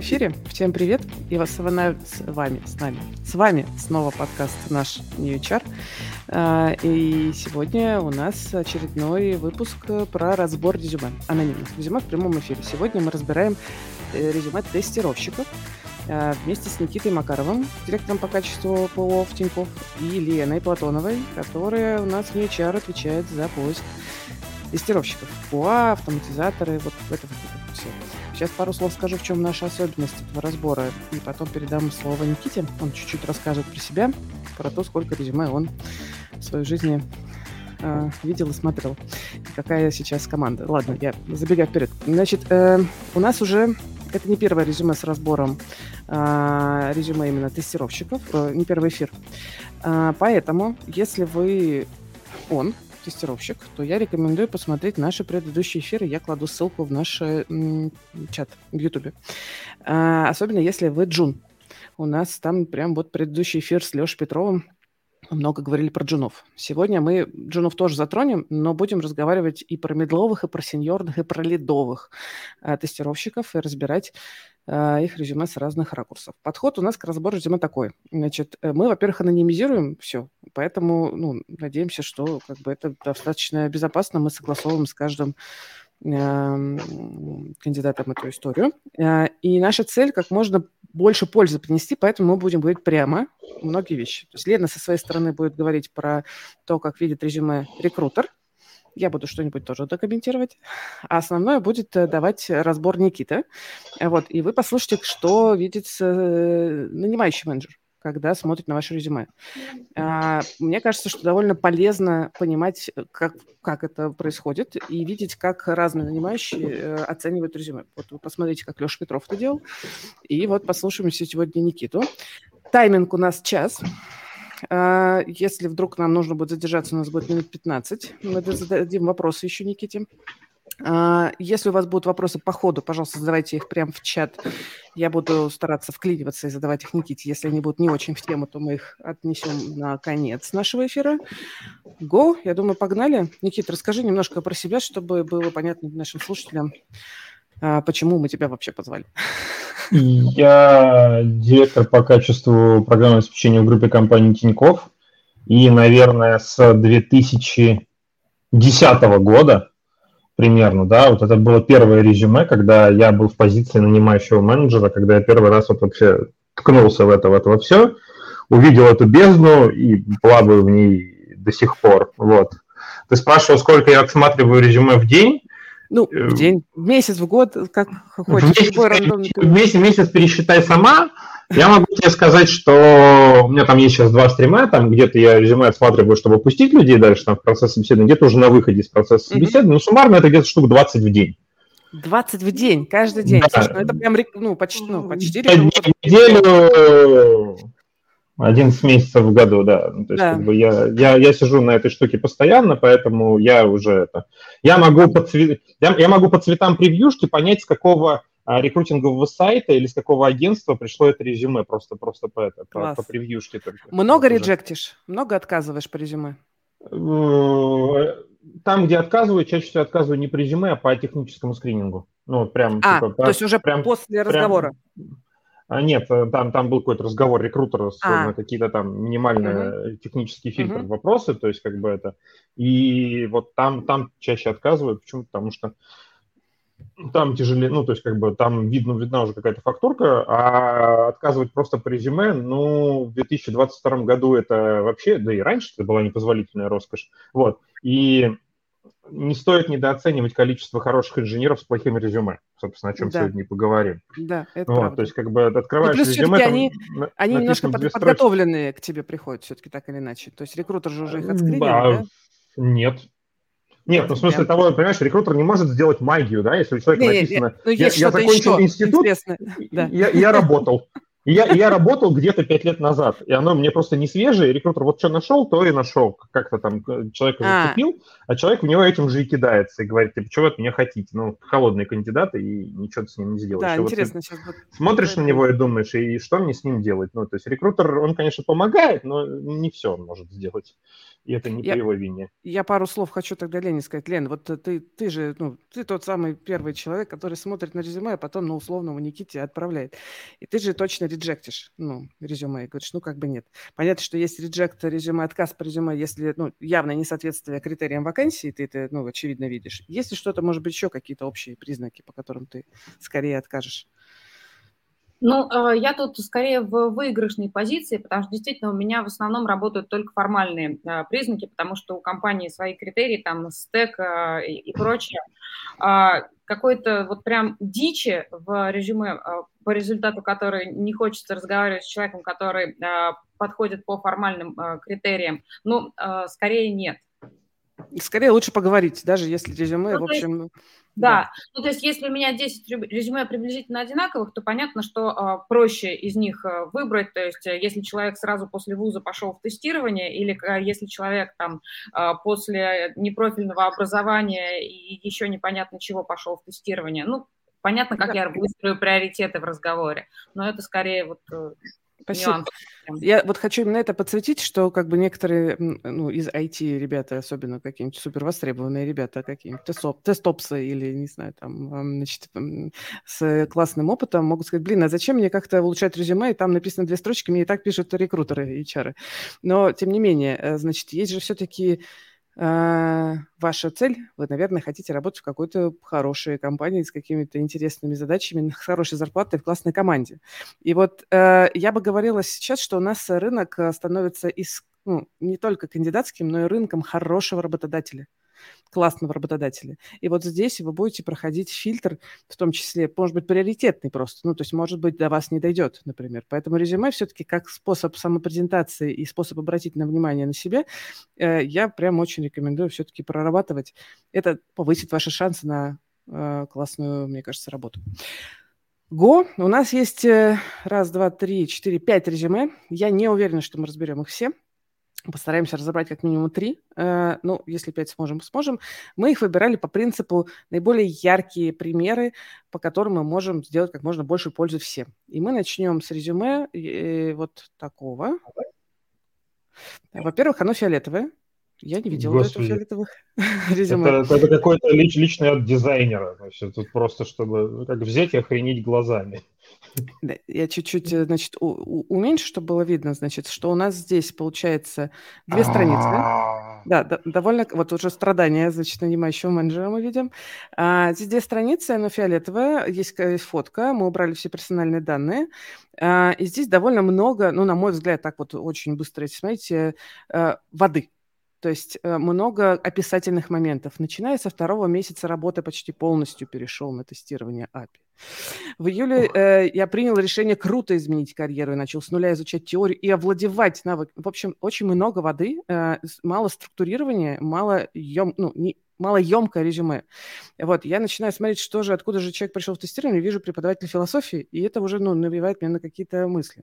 в эфире. Всем привет. И вас с вами, с нами, с вами снова подкаст наш New HR. А, и сегодня у нас очередной выпуск про разбор резюме, анонимных резюме в прямом эфире. Сегодня мы разбираем э, резюме тестировщиков а, вместе с Никитой Макаровым, директором по качеству ПО в Тинькофф, и Леной Платоновой, которая у нас в HR отвечает за поиск тестировщиков. ПУА, автоматизаторы, вот это вот все. Сейчас пару слов скажу, в чем наша особенность этого разбора, и потом передам слово Никите. Он чуть-чуть расскажет про себя, про то, сколько резюме он в своей жизни э, видел и смотрел. Какая сейчас команда. Ладно, я забегаю вперед. Значит, э, у нас уже это не первое резюме с разбором э, резюме именно тестировщиков, э, не первый эфир. Э, поэтому, если вы он, тестировщик, то я рекомендую посмотреть наши предыдущие эфиры. Я кладу ссылку в наш м, чат в YouTube. А, особенно если вы джун. У нас там прям вот предыдущий эфир с Лешей Петровым много говорили про джунов. Сегодня мы джунов тоже затронем, но будем разговаривать и про медловых, и про сеньорных, и про лидовых э, тестировщиков и разбирать э, их резюме с разных ракурсов. Подход у нас к разбору резюме такой. Значит, э, мы, во-первых, анонимизируем все, поэтому ну, надеемся, что как бы, это достаточно безопасно. Мы согласовываем с каждым эм, кандидатом эту историю. Э, и наша цель как можно больше пользы принести, поэтому мы будем говорить прямо многие вещи. То есть Лена со своей стороны будет говорить про то, как видит резюме рекрутер. Я буду что-нибудь тоже докомментировать. А основное будет э, давать разбор Никита. Вот, и вы послушайте, что видит э, нанимающий менеджер когда смотрит на ваше резюме. А, мне кажется, что довольно полезно понимать, как, как это происходит, и видеть, как разные нанимающие э, оценивают резюме. Вот вы посмотрите, как Леша Петров это делал, и вот послушаем сегодня Никиту. Тайминг у нас час. А, если вдруг нам нужно будет задержаться, у нас будет минут 15. Мы зададим вопросы еще Никите. А, если у вас будут вопросы по ходу, пожалуйста, задавайте их прямо в чат. Я буду стараться вклиниваться и задавать их Никите. Если они будут не очень в тему, то мы их отнесем на конец нашего эфира. Го, я думаю, погнали. Никита, расскажи немножко про себя, чтобы было понятно нашим слушателям, а, почему мы тебя вообще позвали. Я директор по качеству программного обеспечения в группе компании Тиньков. И, наверное, с 2010 года примерно, да, вот это было первое резюме, когда я был в позиции нанимающего менеджера, когда я первый раз вот вообще ткнулся в это, в это во все, увидел эту бездну и плаваю в ней до сих пор, вот. Ты спрашивал, сколько я отсматриваю резюме в день? Ну, в э, день, в месяц, в год, как хочешь. В месяц, в месяц, месяц пересчитай сама, я могу тебе сказать, что у меня там есть сейчас два стрима, там где-то я резюме отсматриваю, чтобы пустить людей дальше там, в процесс собеседования, где-то уже на выходе из процесса собеседования, mm-hmm. но суммарно это где-то штук 20 в день. 20 в день, каждый день. Да. Слушай, ну это прям ну, почти, ну, почти неделю, 11 месяцев в году, да. Ну, то есть, да. Как бы я, я, я сижу на этой штуке постоянно, поэтому я уже это... Я могу по, цвет, я, я могу по цветам превьюшки понять, с какого рекрутингового сайта или с какого агентства пришло это резюме, просто, просто по, это, по, по превьюшке только. Много реджектишь? Много отказываешь по резюме? Э, там, где отказываю, чаще всего отказываю не по резюме, а по техническому скринингу. Ну, прям, а, типа, то есть уже прям, после разговора? Прям, нет, там, там был какой-то разговор рекрутера с а. какие-то там минимальные угу. технические фильтры, угу. вопросы, то есть как бы это. И вот там, там чаще отказываю. Почему? Потому что там тяжелее, ну, то есть, как бы, там видно, видна уже какая-то фактурка, а отказывать просто по резюме, ну, в 2022 году это вообще, да и раньше это была непозволительная роскошь, вот, и не стоит недооценивать количество хороших инженеров с плохим резюме, собственно, о чем да. сегодня и поговорим. Да, это вот, правда. То есть, как бы, открываешь ну, плюс резюме... Там, они, на, они немножко под, подготовленные к тебе приходят все-таки так или иначе. То есть рекрутер же уже их отскринил, а, да? Нет, нет, ну в смысле того, понимаешь, рекрутер не может сделать магию, да, если у человека не, написано, не, ну, я, я закончил еще институт, да. я, я работал. И я, я работал где-то пять лет назад, и оно мне просто не свежее, и рекрутер вот что нашел, то и нашел. Как-то там э, человека а. зацепил, а человек в него этим же и кидается, и говорит, типа, чего вы от меня хотите? Ну, холодные кандидаты, и ничего ты с ним не сделаешь. Да, интересно. Вот сейчас вот... Смотришь на него и думаешь, и что мне с ним делать? Ну, то есть рекрутер, он, конечно, помогает, но не все он может сделать. И это не я, по его вине. Я пару слов хочу тогда Лене сказать. Лен, вот ты, ты же, ну, ты тот самый первый человек, который смотрит на резюме, а потом на условному Никите отправляет. И ты же точно реджектишь, ну, резюме, и говоришь, ну, как бы нет. Понятно, что есть реджект резюме, отказ по резюме, если, ну, явно несоответствие критериям вакансии, ты это, ну, очевидно видишь. Есть ли что-то, может быть, еще какие-то общие признаки, по которым ты скорее откажешь? Ну, э, я тут скорее в выигрышной позиции, потому что действительно у меня в основном работают только формальные э, признаки, потому что у компании свои критерии, там стек э, и прочее. А, какой-то вот прям дичи в резюме, по результату которой не хочется разговаривать с человеком, который подходит по формальным критериям, ну, скорее нет. Скорее лучше поговорить, даже если резюме, ну, в общем... Есть, да. да, ну то есть если у меня 10 резюме приблизительно одинаковых, то понятно, что а, проще из них а, выбрать, то есть э, если человек сразу после вуза пошел в тестирование, или а, если человек там а, после непрофильного образования и еще непонятно чего пошел в тестирование, ну, понятно, как да. я выстрою приоритеты в разговоре, но это скорее вот э, Спасибо. Я вот хочу именно это подсветить, что как бы некоторые ну, из IT ребята, особенно какие-нибудь супер востребованные ребята, какие-нибудь тестоп, тестопсы или, не знаю, там, значит, с классным опытом могут сказать, блин, а зачем мне как-то улучшать резюме, и там написано две строчки, мне и так пишут рекрутеры, HR. Но, тем не менее, э, значит, есть же все-таки ваша цель, вы, наверное, хотите работать в какой-то хорошей компании с какими-то интересными задачами, с хорошей зарплатой в классной команде. И вот э, я бы говорила сейчас, что у нас рынок э, становится из, ну, не только кандидатским, но и рынком хорошего работодателя классного работодателя. И вот здесь вы будете проходить фильтр, в том числе, может быть, приоритетный просто. Ну, то есть, может быть, до вас не дойдет, например. Поэтому резюме все-таки как способ самопрезентации и способ обратить на внимание на себя, э, я прям очень рекомендую все-таки прорабатывать. Это повысит ваши шансы на э, классную, мне кажется, работу. Го, у нас есть э, раз, два, три, четыре, пять резюме. Я не уверена, что мы разберем их все. Постараемся разобрать как минимум три. Э, ну, если пять сможем, сможем. Мы их выбирали по принципу наиболее яркие примеры, по которым мы можем сделать как можно больше пользы всем. И мы начнем с резюме э, вот такого. Во-первых, оно фиолетовое. Я не видела Господи. этого фиолетовых резюме. Это, это какой-то лич, личный от дизайнера. Значит, тут просто, чтобы ну, как взять и охренеть глазами. Я чуть-чуть, э, значит, уменьшу, чтобы было видно, значит, что у нас здесь получается две страницы. А. Да, да, довольно, вот уже страдания, значит, нанимающего менеджера мы видим. А, здесь две страницы, оно фиолетовое, есть, есть фотка, мы убрали все персональные данные. А, и здесь довольно много, ну, на мой взгляд, так вот очень быстро, если смотрите, э, воды. То есть э, много описательных моментов. Начиная со второго месяца работы почти полностью перешел на тестирование API. В июле э, я принял решение круто изменить карьеру и начал с нуля изучать теорию и овладевать навык. В общем, очень много воды, э, мало структурирования, мало ем, ну, не, малоемкое резюме. Вот, я начинаю смотреть, что же, откуда же человек пришел в тестирование, вижу преподаватель философии, и это уже, ну, навевает меня на какие-то мысли.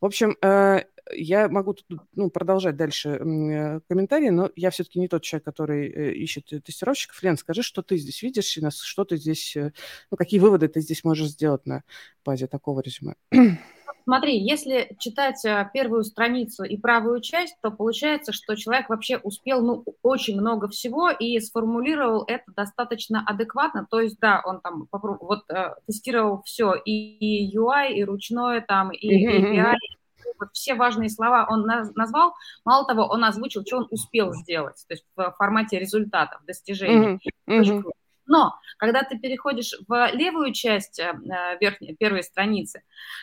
В общем, э, я могу тут, ну, продолжать дальше э, комментарии, но я все-таки не тот человек, который э, ищет тестировщиков. Лен, скажи, что ты здесь видишь, и что ты здесь, ну, какие выводы ты здесь можешь сделать на базе такого резюме? Смотри, если читать э, первую страницу и правую часть, то получается, что человек вообще успел ну, очень много всего и сформулировал это достаточно адекватно. То есть, да, он там вот э, тестировал все, и, и UI, и ручное там, и API, вот все важные слова он назвал. Мало того, он озвучил, что он успел сделать, то есть в формате результатов, достижений. Mm-hmm. Mm-hmm. Но когда ты переходишь в левую часть э, верхней, первой страницы,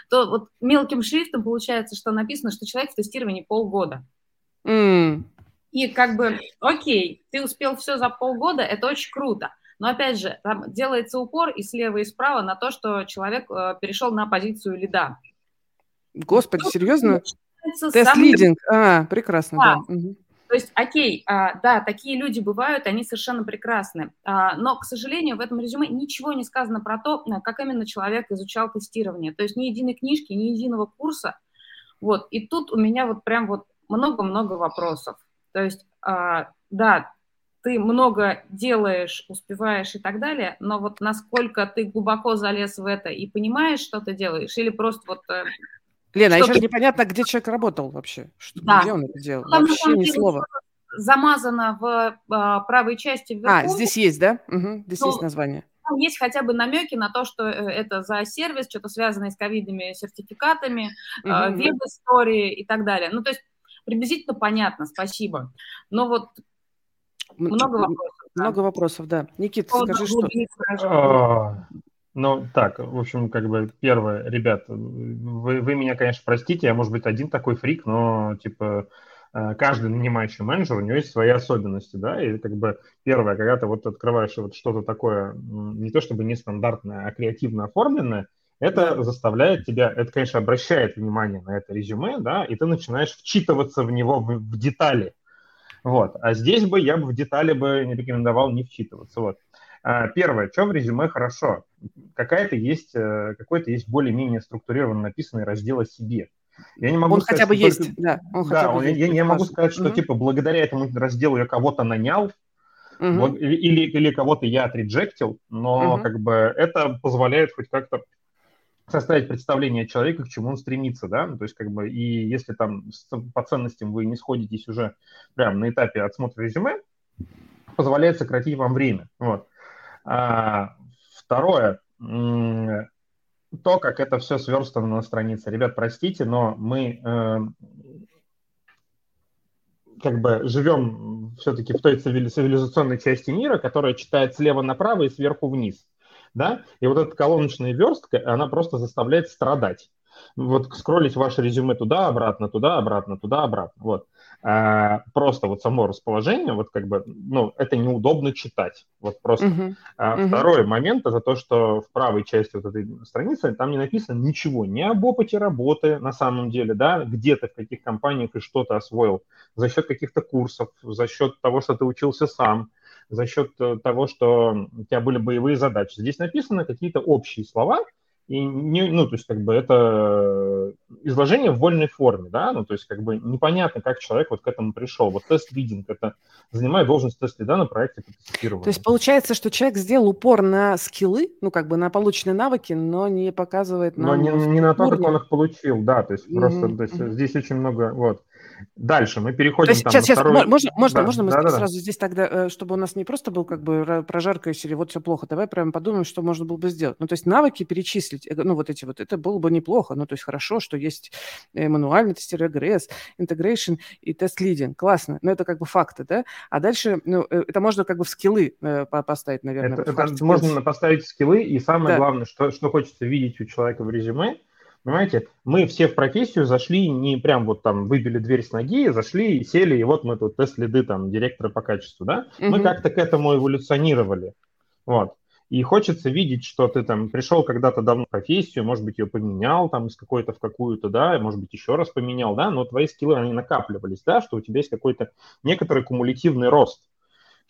то вот мелким шрифтом получается, что написано, что человек в тестировании полгода. Mm. И как бы, окей, ты успел все за полгода, это очень круто. Но опять же, там делается упор и слева, и справа на то, что человек э, перешел на позицию лида. Господи, серьезно? Тест-лидинг. А, прекрасно, да. да. Угу. То есть, окей, а, да, такие люди бывают, они совершенно прекрасны, а, но, к сожалению, в этом резюме ничего не сказано про то, а, как именно человек изучал тестирование. То есть ни единой книжки, ни единого курса. Вот, и тут у меня вот прям вот много-много вопросов. То есть, да, ты много делаешь, успеваешь и так далее, но вот насколько ты глубоко залез в это и понимаешь, что ты делаешь, или просто вот э, Лена, а еще же непонятно, где человек работал вообще. Что, да. Где он это делал? Там, вообще там, ни слова. замазано в а, правой части вверху. А, здесь есть, да? Угу, здесь ну, есть название. Там есть хотя бы намеки на то, что э, это за сервис, что-то связанное с ковидными сертификатами, угу. веб-истории и так далее. Ну, то есть приблизительно понятно, спасибо. Но вот много вопросов. Много вопросов, да. Никита, скажи, что... Ну, так, в общем, как бы первое, ребят, вы, вы меня, конечно, простите, я, может быть, один такой фрик, но, типа, э, каждый нанимающий менеджер, у него есть свои особенности, да, и как бы первое, когда ты вот открываешь вот что-то такое, не то чтобы нестандартное, а креативно оформленное, это заставляет тебя, это, конечно, обращает внимание на это резюме, да, и ты начинаешь вчитываться в него в, в детали. Вот. А здесь бы я бы в детали бы не рекомендовал не вчитываться. Вот. А, первое, что в резюме хорошо? Какая-то есть, э, какой-то есть более-менее структурированно написанный раздел о себе. Я не могу он сказать, хотя бы есть, только... да. Он да, он, есть, я, я могу сказать, что угу. типа благодаря этому разделу я кого-то нанял, угу. или, или, кого-то я отреджектил, но угу. как бы это позволяет хоть как-то составить представление человека, к чему он стремится, да, то есть как бы и если там по ценностям вы не сходитесь уже прямо на этапе отсмотра резюме, позволяет сократить вам время, вот. А, второе, то, как это все сверстано на странице. Ребят, простите, но мы э, как бы живем все-таки в той цивилизационной части мира, которая читает слева направо и сверху вниз. Да? И вот эта колоночная верстка, она просто заставляет страдать вот скроллить ваше резюме туда-обратно, туда-обратно, туда-обратно. Вот. А, просто вот само расположение, вот как бы, ну, это неудобно читать. Вот просто. Uh-huh. А, uh-huh. Второй момент это то, что в правой части вот этой страницы там не написано ничего ни об опыте работы на самом деле, да, где ты, в каких компаниях и что ты освоил, за счет каких-то курсов, за счет того, что ты учился сам, за счет э, того, что у тебя были боевые задачи. Здесь написаны какие-то общие слова, и не, ну, то есть, как бы это изложение в вольной форме, да, ну, то есть, как бы непонятно, как человек вот к этому пришел. Вот тест-лидинг, это занимает должность тест-лида на проекте по тестированию. То есть, получается, что человек сделал упор на скиллы, ну, как бы на полученные навыки, но не показывает нам... Но не, не на то, как он их получил, да, то есть, mm-hmm. просто то есть, здесь очень много, вот. Дальше мы переходим. То есть, там, сейчас, сейчас, второй... можно, можно, да, можно мы да, сразу да. здесь тогда, э, чтобы у нас не просто был как бы прожарка или вот все плохо, давай прямо подумаем, что можно было бы сделать. Ну, то есть навыки перечислить, э, ну, вот эти вот, это было бы неплохо. Ну, то есть хорошо, что есть э, мануальный тестер РГС, integration и тест-лидинг. Классно. Но это как бы факты, да? А дальше, ну, это можно как бы в скиллы поставить, наверное. Это, это можно поставить скиллы, и самое да. главное, что, что хочется видеть у человека в резюме – Понимаете, мы все в профессию зашли не прям вот там выбили дверь с ноги, зашли и сели, и вот мы тут тест-лиды там директора по качеству, да? Mm-hmm. Мы как-то к этому эволюционировали. Вот. И хочется видеть, что ты там пришел когда-то давно в профессию, может быть, ее поменял там из какой-то в какую-то, да, может быть, еще раз поменял, да, но твои скиллы, они накапливались, да, что у тебя есть какой-то некоторый кумулятивный рост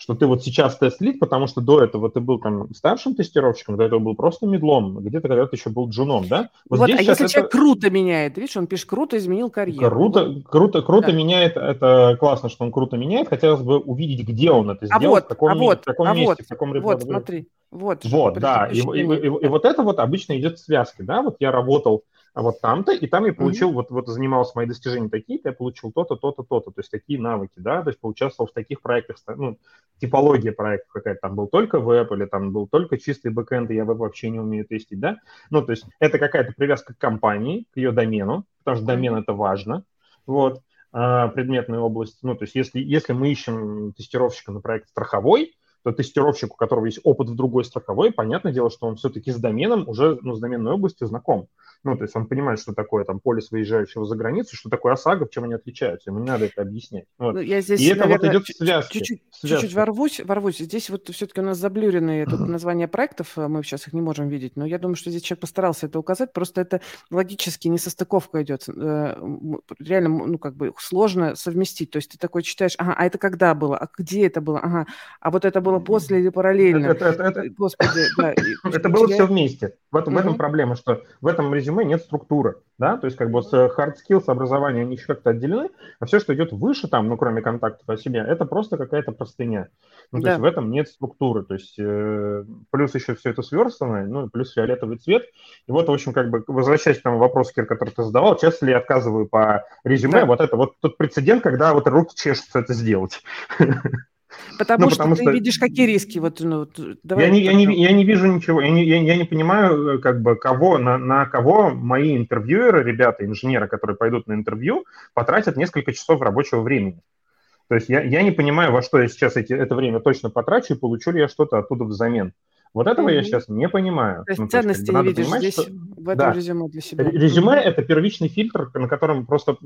что ты вот сейчас тест-лид, потому что до этого ты был там старшим тестировщиком, до этого был просто медлом, где-то когда-то еще был джуном, да? Вот, вот а если человек круто меняет, видишь, он пишет, круто изменил карьеру. Круто, круто, круто да. меняет, это классно, что он круто меняет, хотелось бы увидеть, где он это а сделал, вот, в каком, а вот, в каком а месте, вот, в каком Вот, смотри, вот. Вот, да, и, и, и, и вот это вот обычно идет в связке, да, вот я работал а вот там-то, и там я получил, mm-hmm. вот, вот занимался мои достижения такие-то, я получил то-то, то-то, то-то, то есть такие навыки, да, то есть поучаствовал в таких проектах, ну, типология проектов какая-то, там был только веб, или там был только чистый бэкэнд, и я веб вообще не умею тестить, да, ну, то есть это какая-то привязка к компании, к ее домену, потому что домен это важно, вот, а, предметная область, ну, то есть если, если мы ищем тестировщика на проект страховой, то тестировщик, у которого есть опыт в другой страховой, понятное дело, что он все-таки с доменом уже, ну, с доменной областью знаком. Ну, то есть он понимает, что такое там полис выезжающего за границу, что такое ОСАГО, чем они отличаются. Ему не надо это объяснять. Вот. Ну, я здесь, И это наверное, вот идет в связке. Чуть-чуть, чуть-чуть ворвусь, ворвусь. Здесь вот все-таки у нас заблюренные тут названия проектов, а мы сейчас их не можем видеть, но я думаю, что здесь человек постарался это указать, просто это логически несостыковка идет. Э, реально, ну, как бы сложно совместить. То есть ты такой читаешь, ага, а это когда было, а где это было, ага, а вот это было было после или параллельно. Это, это, это, Господи, да. Это было все вместе. В этом, в этом проблема, что в этом резюме нет структуры, да, то есть как бы с hard skills образования они еще как-то отделены, а все, что идет выше там, ну, кроме контактов о себе, это просто какая-то простыня. Ну, то да. есть в этом нет структуры, то есть э, плюс еще все это сверстано, ну, плюс фиолетовый цвет. И вот, в общем, как бы, возвращаясь к тому вопросу, Кир, который ты задавал, часто ли я отказываю по резюме, да. вот это вот тот прецедент, когда вот руки чешутся это сделать. Потому, ну, что потому ты что... видишь, какие риски. Вот, ну, давай я, не, я, не, я не вижу ничего, я не, я, я не понимаю, как бы, кого, на, на кого мои интервьюеры, ребята, инженеры, которые пойдут на интервью, потратят несколько часов рабочего времени. То есть я, я не понимаю, во что я сейчас эти, это время точно потрачу и получу ли я что-то оттуда взамен. Вот этого mm-hmm. я сейчас не понимаю. То есть ну, ценности то есть, не видишь понимать, здесь, что... в этом да. резюме для себя. Резюме mm-hmm. – это первичный фильтр, на котором просто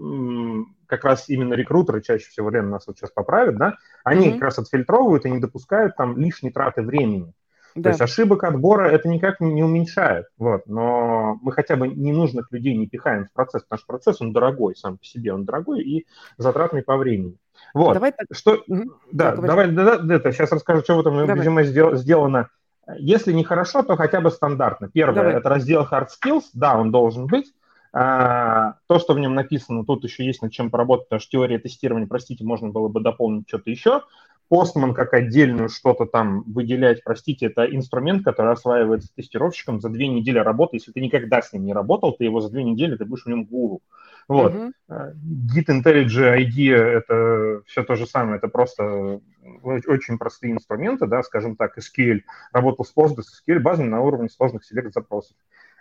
как раз именно рекрутеры чаще всего, Лена нас вот сейчас поправят, да, они mm-hmm. как раз отфильтровывают и не допускают там лишней траты времени. Да. То есть ошибок отбора это никак не, уменьшает, вот. Но мы хотя бы ненужных людей не пихаем в процесс, потому что процесс он дорогой сам по себе, он дорогой и затратный по времени. Вот. Давай так... Что... Угу. Да, так, давай, да, да, это, сейчас расскажу, что в этом давай. резюме сделано если не хорошо, то хотя бы стандартно. Первое Давай. – это раздел Hard Skills, да, он должен быть. А, то, что в нем написано, тут еще есть над чем поработать, потому что теория тестирования, простите, можно было бы дополнить что-то еще. Постман как отдельную что-то там выделять, простите, это инструмент, который осваивается тестировщиком за две недели работы. Если ты никогда с ним не работал, ты его за две недели, ты будешь в нем гуру. Вот. Uh-huh. Git IntelliJ IDEA – это все то же самое, это просто очень простые инструменты, да, скажем так, SQL, работал с Postgres, SQL базами на уровне сложных селект-запросов.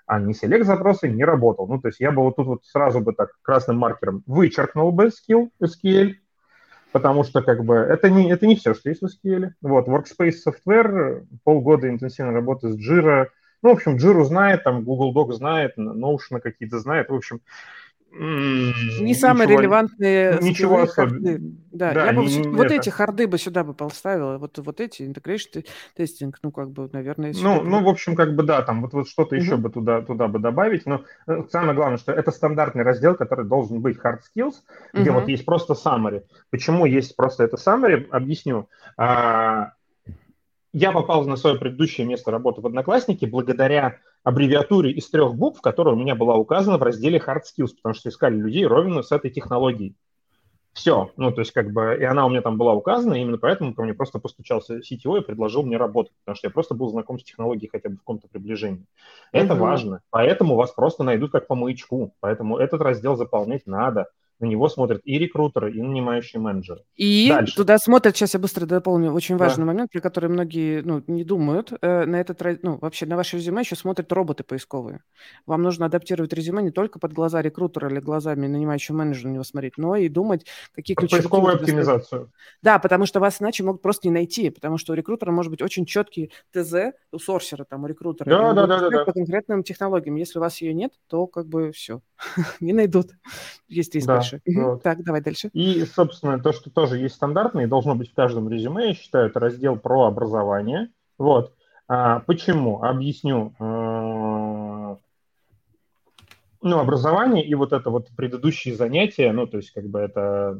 А не селект-запросы не работал. Ну, то есть я бы вот тут вот сразу бы так красным маркером вычеркнул бы skill, SQL, потому что как бы это не, это не все, что есть в SQL. Вот, Workspace Software, полгода интенсивной работы с Jira, ну, в общем, Jira знает, там Google Doc знает, Notion какие-то знает, в общем, не самые ничего, релевантные ничего особенного. Да, да, я бы не, вот это... эти харды бы сюда бы поставила, вот, вот эти integration тестинг, ну, как бы, наверное... Ну, ну, в общем, как бы, да, там вот, вот что-то угу. еще бы туда, туда бы добавить, но э, самое главное, что это стандартный раздел, который должен быть hard skills, где угу. вот есть просто summary. Почему есть просто это summary, объясню. А, я попал на свое предыдущее место работы в Одноклассники благодаря аббревиатуре из трех букв, которая у меня была указана в разделе Hard Skills, потому что искали людей ровно с этой технологией. Все. Ну, то есть, как бы, и она у меня там была указана, и именно поэтому ко мне просто постучался CTO и предложил мне работать, потому что я просто был знаком с технологией хотя бы в каком-то приближении. Это mm-hmm. важно. Поэтому вас просто найдут как по маячку. Поэтому этот раздел заполнять надо на него смотрят и рекрутеры, и нанимающие менеджеры. И Дальше. туда смотрят, сейчас я быстро дополню, очень важный да. момент, при который многие ну, не думают, э, на этот, ну, вообще на ваше резюме еще смотрят роботы поисковые. Вам нужно адаптировать резюме не только под глаза рекрутера или глазами нанимающего менеджера на него смотреть, но и думать, какие ключи. Поисковую оптимизацию. Да, потому что вас иначе могут просто не найти, потому что у рекрутера может быть очень четкий ТЗ, у сорсера, там, у рекрутера. Да, да, да, да, да. По конкретным технологиям. Если у вас ее нет, то как бы все, не найдут. Есть риск да дальше. Вот. Так, давай дальше. И, собственно, то, что тоже есть стандартно и должно быть в каждом резюме, я считаю, это раздел про образование. Вот. А, почему? Объясню. А, ну, образование и вот это вот предыдущие занятия, ну, то есть как бы это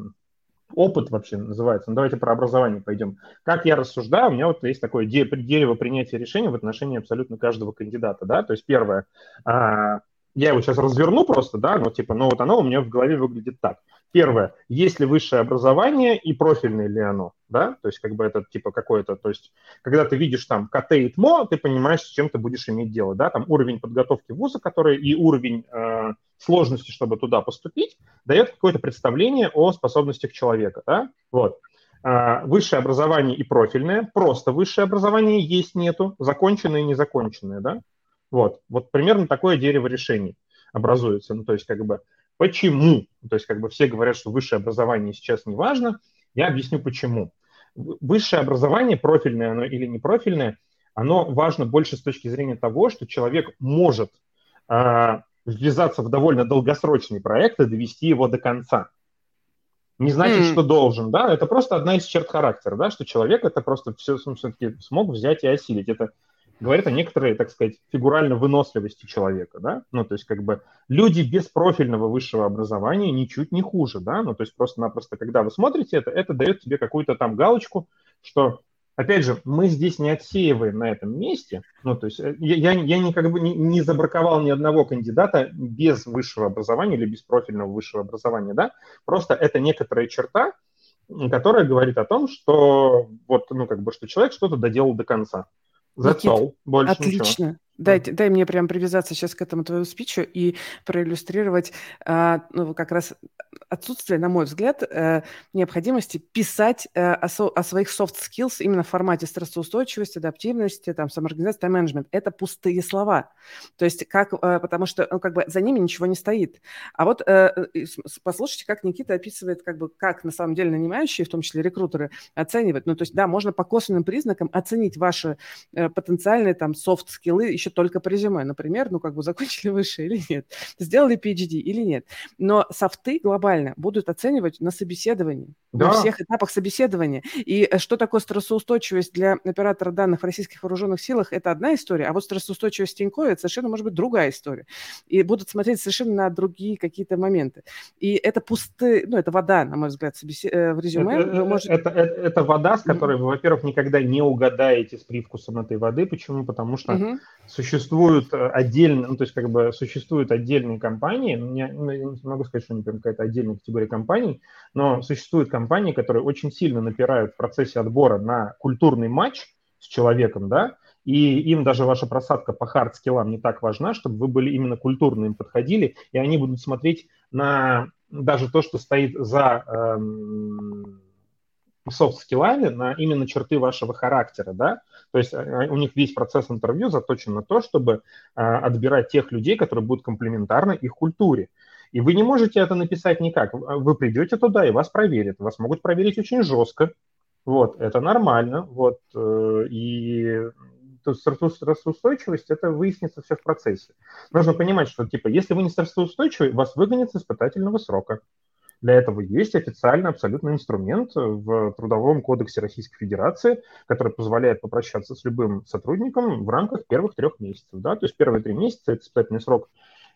опыт вообще называется. Ну, давайте про образование пойдем. Как я рассуждаю, у меня вот есть такое дерево принятия решений в отношении абсолютно каждого кандидата, да, то есть первое, а, я его сейчас разверну просто, да, но типа, ну вот оно у меня в голове выглядит так. Первое, есть ли высшее образование и профильное ли оно, да, то есть как бы это типа какое-то, то есть когда ты видишь там КТ и ТМО, ты понимаешь, с чем ты будешь иметь дело, да, там уровень подготовки вуза, который и уровень э, сложности, чтобы туда поступить, дает какое-то представление о способностях человека, да, вот. Э, высшее образование и профильное, просто высшее образование есть, нету, законченное и незаконченное, да, вот, вот примерно такое дерево решений образуется. Ну, то есть, как бы, почему? То есть, как бы все говорят, что высшее образование сейчас не важно. Я объясню, почему. Высшее образование, профильное оно или не профильное, оно важно больше с точки зрения того, что человек может э, ввязаться в довольно долгосрочный проект и довести его до конца. Не значит, mm. что должен, да, это просто одна из черт характера, да, что человек это просто все все-таки смог взять и осилить. Это говорит о некоторой, так сказать, фигуральной выносливости человека, да, ну, то есть как бы люди без профильного высшего образования ничуть не хуже, да, ну, то есть просто-напросто, когда вы смотрите это, это дает тебе какую-то там галочку, что опять же, мы здесь не отсеиваем на этом месте, ну, то есть э, я, я не, как бы не, не забраковал ни одного кандидата без высшего образования или без профильного высшего образования, да, просто это некоторая черта, которая говорит о том, что вот, ну, как бы, что человек что-то доделал до конца. That's Никит. Больше отлично. Ничего. Дай, дай мне прям привязаться сейчас к этому твоему спичу и проиллюстрировать а, ну, как раз отсутствие, на мой взгляд, э, необходимости писать э, о, о своих soft skills именно в формате стрессоустойчивости, адаптивности, там, самоорганизации, тайм-менеджмент. Это пустые слова. То есть как, э, потому что ну, как бы за ними ничего не стоит. А вот э, послушайте, как Никита описывает, как бы, как на самом деле нанимающие, в том числе рекрутеры, оценивают. Ну, то есть, да, можно по косвенным признакам оценить ваши э, потенциальные там софт-скиллы еще только по резюме. Например, ну, как бы закончили выше или нет, сделали PhD или нет. Но софты глобально будут оценивать на собеседовании, да. на всех этапах собеседования. И э, что такое стрессоустойчивость для оператора данных в российских вооруженных силах, это одна история, а вот стрессоустойчивость Тинькове, это совершенно может быть другая история. И будут смотреть совершенно на другие какие-то моменты. И это пустые, ну, это вода, на мой взгляд, собесед... Э, в резюме. Это, может... это, это, это вода, с которой вы, во-первых, никогда не угадаете с привкусом этой воды. Почему? Потому что угу существуют э, отдельные, ну, то есть как бы существуют отдельные компании, я, ну, я не могу сказать, что они прям какая-то отдельная категория компаний, но существуют компании, которые очень сильно напирают в процессе отбора на культурный матч с человеком, да, и им даже ваша просадка по хард-скиллам не так важна, чтобы вы были именно культурно им подходили, и они будут смотреть на даже то, что стоит за эм, софт-скиллами, на именно черты вашего характера, да, то есть э, у них весь процесс интервью заточен на то, чтобы а, отбирать тех людей, которые будут комплементарны их культуре. И вы не можете это написать никак. Вы придете туда, и вас проверят. Вас могут проверить очень жестко. Вот, это нормально. Вот, э, и стрессоустойчивость, это выяснится все в процессе. Нужно понимать, что, типа, если вы не стрессоустойчивы, вас выгонят с испытательного срока. Для этого есть официальный абсолютно инструмент в Трудовом кодексе Российской Федерации, который позволяет попрощаться с любым сотрудником в рамках первых трех месяцев. Да? То есть первые три месяца – это испытательный срок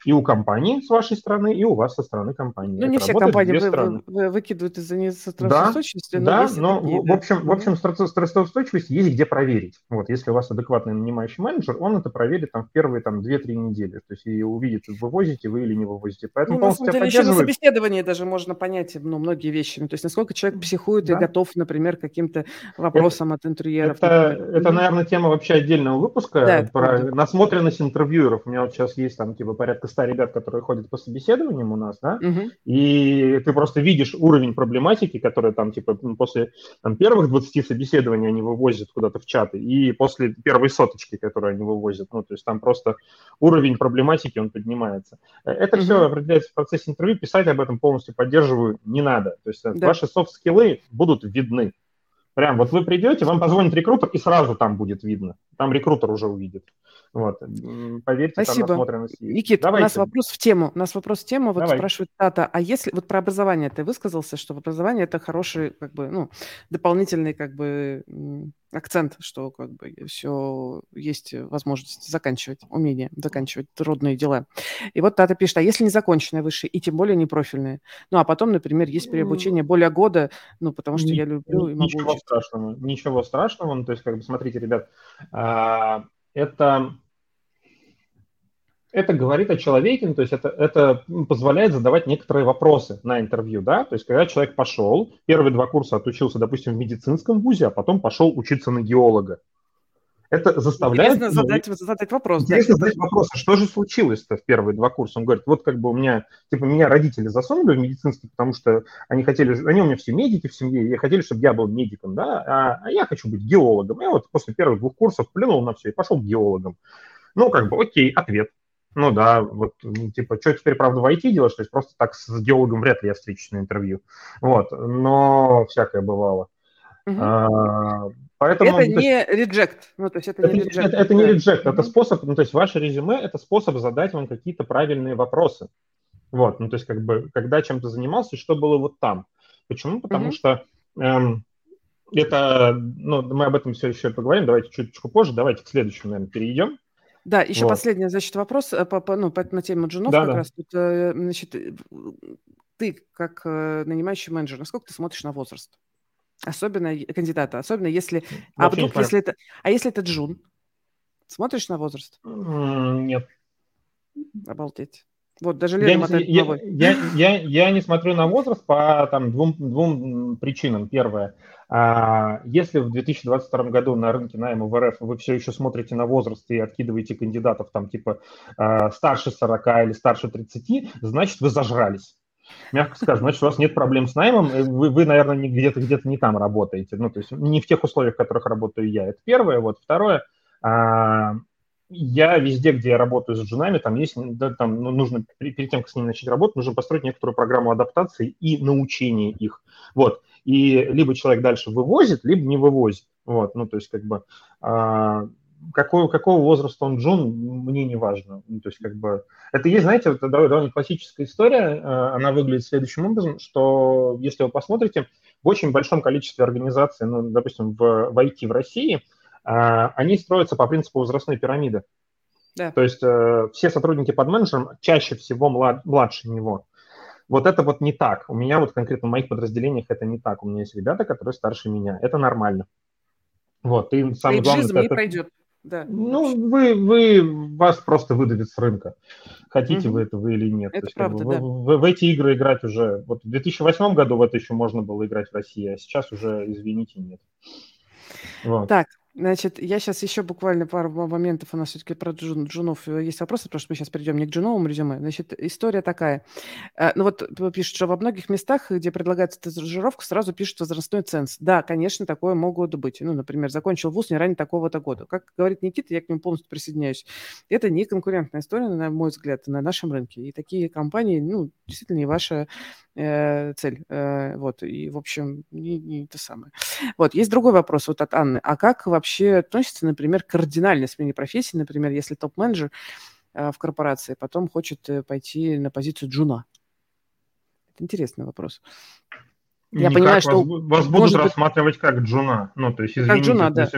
и у компании с вашей стороны, и у вас со стороны компании. Ну, не все компании вы, вы, вы, выкидывают из-за нестрессоустойчивости, да, но Да, но другие, в, да. общем, в общем стрессоустойчивость есть где проверить. Вот, если у вас адекватный нанимающий менеджер, он это проверит там в первые там 2-3 недели. То есть и увидит, вывозите вы или не вывозите. Поэтому ну, на самом деле, еще на собеседовании даже можно понять ну, многие вещи. Ну, то есть насколько человек психует да. и готов, например, к каким-то вопросам это, от интерьеров. Это, это, наверное, тема вообще отдельного выпуска да, про насмотренность интервьюеров. У меня вот сейчас есть там типа порядка 100 ребят, которые ходят по собеседованиям у нас, да, угу. и ты просто видишь уровень проблематики, который там, типа, после там, первых 20 собеседований они вывозят куда-то в чаты, и после первой соточки, которую они вывозят, ну, то есть там просто уровень проблематики, он поднимается. Э, это угу. все определяется в процессе интервью, писать об этом полностью поддерживаю, не надо. То есть э, да. ваши софт-скиллы будут видны. Прям вот вы придете, вам позвонит рекрутер, и сразу там будет видно. Там рекрутер уже увидит. Вот. Поверьте, Спасибо. там насмотренность есть. Никит, Давайте. у нас вопрос в тему. У нас вопрос в тему. Вот Давай. спрашивает Тата, а если вот про образование ты высказался, что образование это хороший, как бы, ну, дополнительный, как бы, акцент, что как бы все есть возможность заканчивать, умение заканчивать трудные дела. И вот Тата пишет, а если не законченное высшее, и тем более не профильное? Ну, а потом, например, есть переобучение более года, ну, потому что я люблю и могу Ничего учиться. страшного, ничего страшного. Ну, то есть, как бы, смотрите, ребят, а, это, это говорит о человеке, ну, то есть это, это позволяет задавать некоторые вопросы на интервью, да, то есть когда человек пошел, первые два курса отучился, допустим, в медицинском вузе, а потом пошел учиться на геолога. Это заставляет... Интересно задать, задать вопрос. Интересно да, задать вопрос, а что же случилось-то в первые два курса? Он говорит, вот как бы у меня, типа, меня родители засунули в медицинский, потому что они хотели, они у меня все медики в семье, и хотели, чтобы я был медиком, да, а, а я хочу быть геологом. Я вот после первых двух курсов плюнул на все и пошел геологом. Ну, как бы, окей, ответ. Ну да, вот, типа, что теперь, правда, в IT делаешь? То есть просто так с геологом вряд ли я встречусь на интервью. Вот, но всякое бывало. Угу. А, Поэтому, это не реджект. Ну, то есть это, это не реджект. Это, это не реджект, это способ, ну, то есть ваше резюме – это способ задать вам какие-то правильные вопросы. Вот, ну, то есть как бы, когда чем-то занимался, что было вот там. Почему? Потому mm-hmm. что эм, это, ну, мы об этом все еще поговорим, давайте чуть-чуть позже, давайте к следующему, наверное, перейдем. Да, еще вот. последний, значит, вопрос э, по, по, ну, по, на тему джунов да, как да. раз. Тут, э, значит, ты, как э, нанимающий менеджер, насколько ты смотришь на возраст? Особенно кандидата, особенно если... а вдруг, если это... А если это Джун? Смотришь на возраст? Нет. Обалдеть. Вот, даже Лена я, мотает я, Я, я, я не смотрю на возраст по там, двум, двум причинам. Первое. А, если в 2022 году на рынке найма в РФ вы все еще смотрите на возраст и откидываете кандидатов там типа а, старше 40 или старше 30, значит, вы зажрались мягко скажем, значит, у вас нет проблем с наймом, вы, вы наверное, где-то где не там работаете, ну, то есть не в тех условиях, в которых работаю я. Это первое. Вот второе, а, я везде, где я работаю с джунами, там есть, да, там ну, нужно, перед тем, как с ними начать работать, нужно построить некоторую программу адаптации и научения их. Вот. И либо человек дальше вывозит, либо не вывозит. Вот, ну, то есть, как бы, а, какого, какого возраста он джун, мне не важно. Ну, то есть, как бы, это есть, знаете, это довольно классическая история, а, она выглядит следующим образом, что, если вы посмотрите, в очень большом количестве организаций, ну, допустим, в, в IT в России – а, они строятся по принципу возрастной пирамиды. Да. То есть э, все сотрудники под менеджером чаще всего млад, младше него. Вот это вот не так. У меня вот конкретно в моих подразделениях это не так. У меня есть ребята, которые старше меня. Это нормально. Вот, и самое главное... Это... не пройдет. Да. Ну, вы, вы, вас просто выдавит с рынка. Хотите угу. вы этого или нет. Это есть, правда, как бы, да. в, в, в эти игры играть уже... Вот в 2008 году в это еще можно было играть в России, а сейчас уже, извините, нет. Вот. Так, Значит, я сейчас еще буквально пару моментов, у нас все-таки про джун, джунов э, есть вопросы, потому что мы сейчас перейдем не к джуновому резюме. Значит, история такая. Э, ну вот пишут, что во многих местах, где предлагается стажировка, сразу пишут возрастной ценз. Да, конечно, такое могут быть. Ну, например, закончил вуз не ранее такого-то года. Как говорит Никита, я к нему полностью присоединяюсь. Это не конкурентная история, на мой взгляд, на нашем рынке. И такие компании, ну, действительно не ваша э, цель. Вот, и, в общем, не, не то самое. Вот, есть другой вопрос вот от Анны. А как вообще относится, например, к кардинальной смене профессии, например, если топ-менеджер э, в корпорации потом хочет э, пойти на позицию джуна? Это интересный вопрос. Я Никак понимаю, что... Вас, будут рассматривать как джуна. Ну, то есть, извините. Как джуна, да.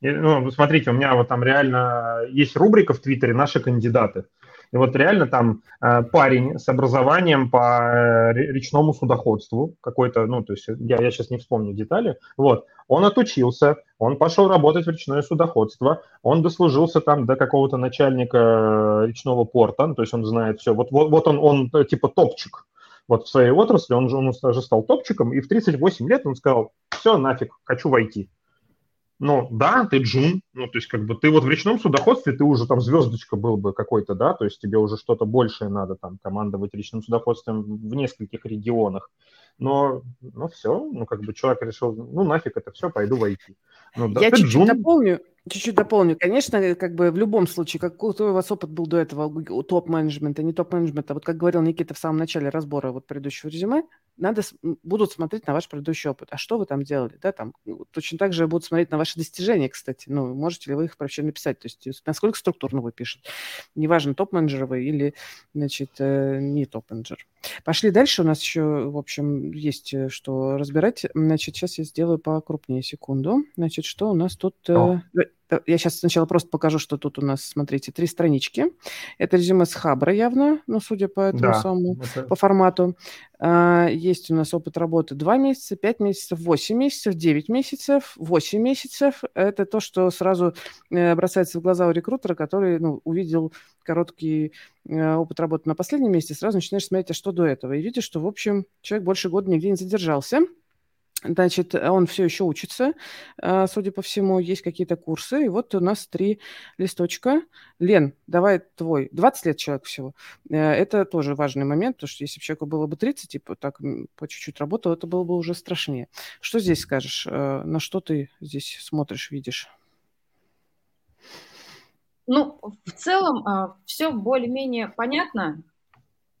Ну, смотрите, у меня вот там реально есть рубрика в Твиттере «Наши кандидаты». И вот реально там э, парень с образованием по э, речному судоходству какой-то, ну, то есть я, я сейчас не вспомню детали, вот, он отучился, он пошел работать в речное судоходство, он дослужился там до какого-то начальника э, речного порта, ну, то есть он знает все, вот, вот, вот он, он э, типа топчик, вот в своей отрасли, он же, он уже стал топчиком, и в 38 лет он сказал, все, нафиг, хочу войти. Ну, да, ты джун, ну, то есть, как бы, ты вот в речном судоходстве, ты уже там звездочка был бы какой-то, да, то есть тебе уже что-то большее надо там командовать речным судоходством в нескольких регионах. Но, ну, все, ну, как бы человек решил, ну, нафиг это все, пойду в IT. Ну, да, Я чуть-чуть дополню, Чуть-чуть дополню. Конечно, как бы в любом случае, какой у вас опыт был до этого у топ-менеджмента, не топ-менеджмента, вот как говорил Никита в самом начале разбора вот предыдущего резюме, надо, будут смотреть на ваш предыдущий опыт. А что вы там делали? Да, там, точно так же будут смотреть на ваши достижения, кстати. Ну, можете ли вы их вообще написать? То есть насколько структурно вы пишете. Неважно, топ-менеджер вы или, значит, э, не топ-менеджер. Пошли дальше. У нас еще, в общем, есть э, что разбирать. Значит, сейчас я сделаю покрупнее секунду. Значит, что у нас тут... О. Э, я сейчас сначала просто покажу, что тут у нас, смотрите, три странички. Это резюме с Хабра явно, ну, судя по этому да, самому, это... по формату. А, есть у нас опыт работы 2 месяца, 5 месяцев, 8 месяцев, 9 месяцев, 8 месяцев. Это то, что сразу э, бросается в глаза у рекрутера, который ну, увидел короткий э, опыт работы на последнем месяце, сразу начинаешь смотреть, а что до этого. И видишь, что, в общем, человек больше года нигде не задержался. Значит, он все еще учится, а, судя по всему, есть какие-то курсы. И вот у нас три листочка. Лен, давай твой. 20 лет человек всего. Э, это тоже важный момент, потому что если бы человеку было бы 30, типа так по чуть-чуть работал, это было бы уже страшнее. Что здесь скажешь? Э, на что ты здесь смотришь, видишь? Ну, в целом а, все более-менее понятно.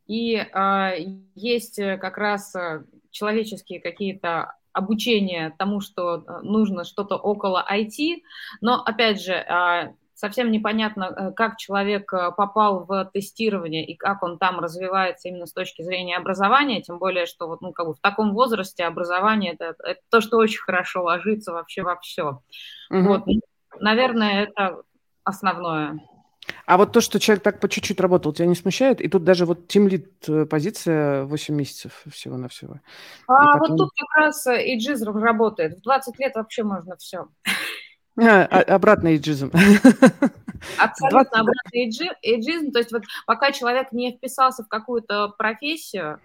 И а, есть э, как раз человеческие какие-то обучение тому, что э, нужно что-то около IT, но, опять же, а, совсем непонятно, э, как человек э, попал в тестирование и как он там развивается именно с точки зрения образования, тем более, что вот, ну, как бы в таком возрасте образование это, это то, что очень хорошо ложится вообще во все. Угу. Вот, наверное, это основное. А вот то, что человек так по чуть-чуть работал, тебя не смущает? И тут даже вот тимлит э, позиция 8 месяцев всего-навсего. А потом... вот тут как раз иджизм работает. В 20 лет вообще можно все. А, а, обратный иджизм. Абсолютно обратный иджизм. То есть вот пока человек не вписался в какую-то профессию,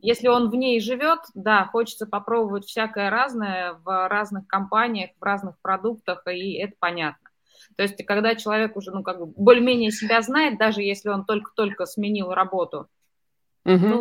если он в ней живет, да, хочется попробовать всякое разное в разных компаниях, в разных продуктах, и это понятно. То есть, когда человек уже, ну, как бы более-менее себя знает, даже если он только-только сменил работу, угу. ну,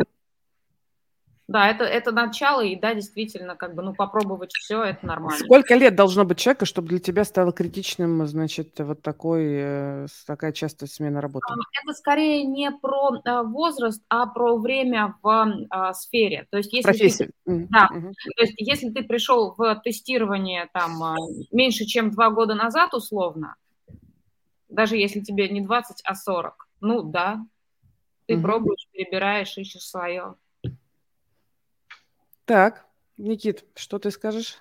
да, это, это начало, и да, действительно, как бы, ну, попробовать все, это нормально. Сколько лет должно быть человека, чтобы для тебя стало критичным, значит, вот такой, э, такая частая смена работы? А, это скорее не про а, возраст, а про время в а, сфере. То есть, если Профессия. Ты, да, угу. то есть, если ты пришел в тестирование там а, меньше, чем два года назад, условно, даже если тебе не 20, а 40, ну, да, ты угу. пробуешь, перебираешь, ищешь свое. Так, Никит, что ты скажешь?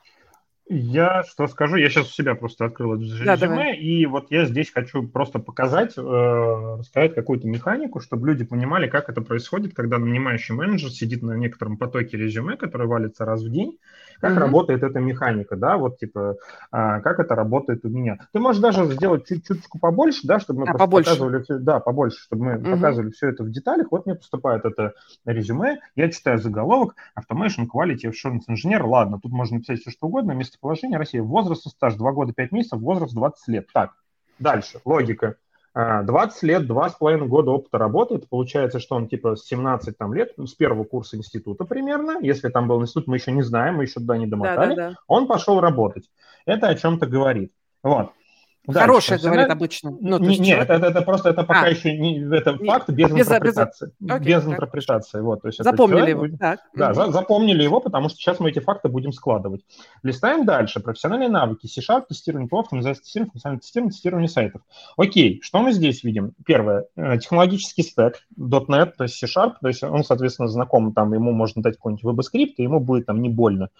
Я что скажу, я сейчас у себя просто открыл это резюме, да, и вот я здесь хочу просто показать, э, рассказать какую-то механику, чтобы люди понимали, как это происходит, когда нанимающий менеджер сидит на некотором потоке резюме, который валится раз в день, как угу. работает эта механика, да, вот типа, а, как это работает у меня. Ты можешь даже сделать чуть-чуточку побольше, да, чтобы мы а, побольше. показывали, все, да, побольше, чтобы мы угу. показывали все это в деталях. Вот мне поступает это резюме, я читаю заголовок, Automation Quality Assurance Engineer, ладно, тут можно написать все что угодно, местоположение России, возраст и стаж 2 года 5 месяцев, возраст 20 лет. Так, дальше, логика. 20 а, лет, 2,5 года опыта работы, это получается, что он типа с 17 там, лет, с первого курса института примерно, если там был институт, мы еще не знаем, мы еще туда не домотали, да, да, да. он пошел работать. Это о чем-то говорит. Вот. Дальше, Хорошее, говорит обычно. Ну, не, нет, человек... это, это просто это пока а. еще не это не, факт без, без интерпретации. Без, Окей, без интерпретации. Вот, то есть запомнили его. Так. Да, угу. за, запомнили его, потому что сейчас мы эти факты будем складывать. Листаем дальше. Профессиональные навыки. C-Sharp, тестирование ПО, автоматизация тестирования, функциональное тестирование, тестирование сайтов. Окей, что мы здесь видим? Первое. Э, технологический стек, .NET, то есть C-Sharp, то есть он, соответственно, знаком, там ему можно дать какой-нибудь веб-скрипт, и ему будет там не больно.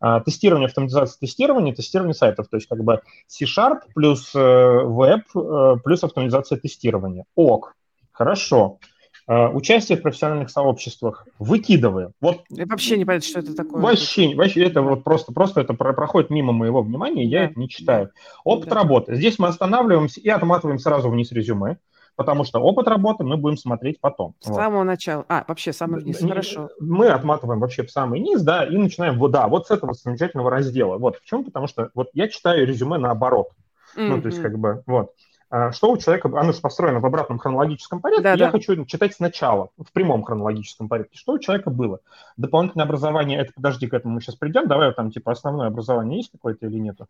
А, тестирование, автоматизация тестирования, тестирование сайтов, то есть как бы C-Sharp плюс э, веб э, плюс автоматизация тестирования. ОК. Хорошо. Uh, участие в профессиональных сообществах выкидываем. Вот я вообще не понятно, что это такое. Вообще, вообще это вот просто, просто это проходит мимо моего внимания, я да. это не читаю. Опыт да. работы. Здесь мы останавливаемся и отматываем сразу вниз резюме потому что опыт работы мы будем смотреть потом. С вот. самого начала. А, вообще самый вниз, не, хорошо. Мы отматываем вообще в самый низ, да, и начинаем, вот, да, вот с этого замечательного раздела. Вот, в чем? Потому что вот я читаю резюме наоборот. Mm-hmm. Ну, то есть, как бы, вот. А, что у человека, оно же построено в обратном хронологическом порядке, да, я да. хочу читать сначала, в прямом хронологическом порядке. Что у человека было? Дополнительное образование, это, подожди, к этому мы сейчас придем, давай там, типа, основное образование есть какое-то или нету?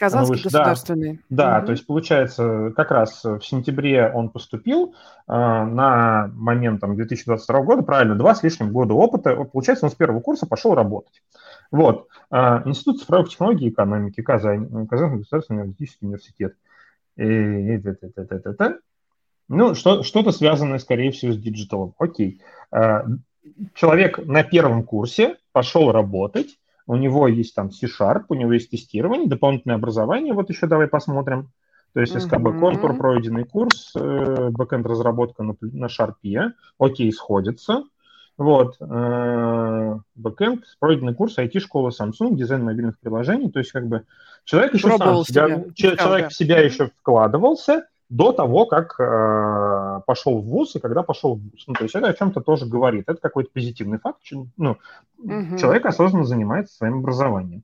Э, Казанский выше. государственный. Да, да угу. то есть получается, как раз в сентябре он поступил э, на момент там, 2022 года, правильно, два с лишним года опыта. Получается, он с первого курса пошел работать. Вот. А, Институт цифровых технологий и экономики, Казань, Казанский государственный энергетический университет. И, и, и, и, и, ну, что, что-то связанное, скорее всего, с digital ом. Окей. А, человек на первом курсе пошел работать, у него есть там C-Sharp, у него есть тестирование, дополнительное образование, вот еще давай посмотрим. То есть СКБ Контур, пройденный курс, э, бэкэнд разработка на, на Sharp, окей, сходится. Вот, э, бэкэнд, пройденный курс IT-школы Samsung, дизайн мобильных приложений, то есть как бы человек еще Пробовал сам себя, себя. человек в себя еще вкладывался до того, как э, пошел в ВУЗ и когда пошел в ВУЗ. Ну, то есть это о чем-то тоже говорит. Это какой-то позитивный факт. Ну, угу. Человек осознанно занимается своим образованием.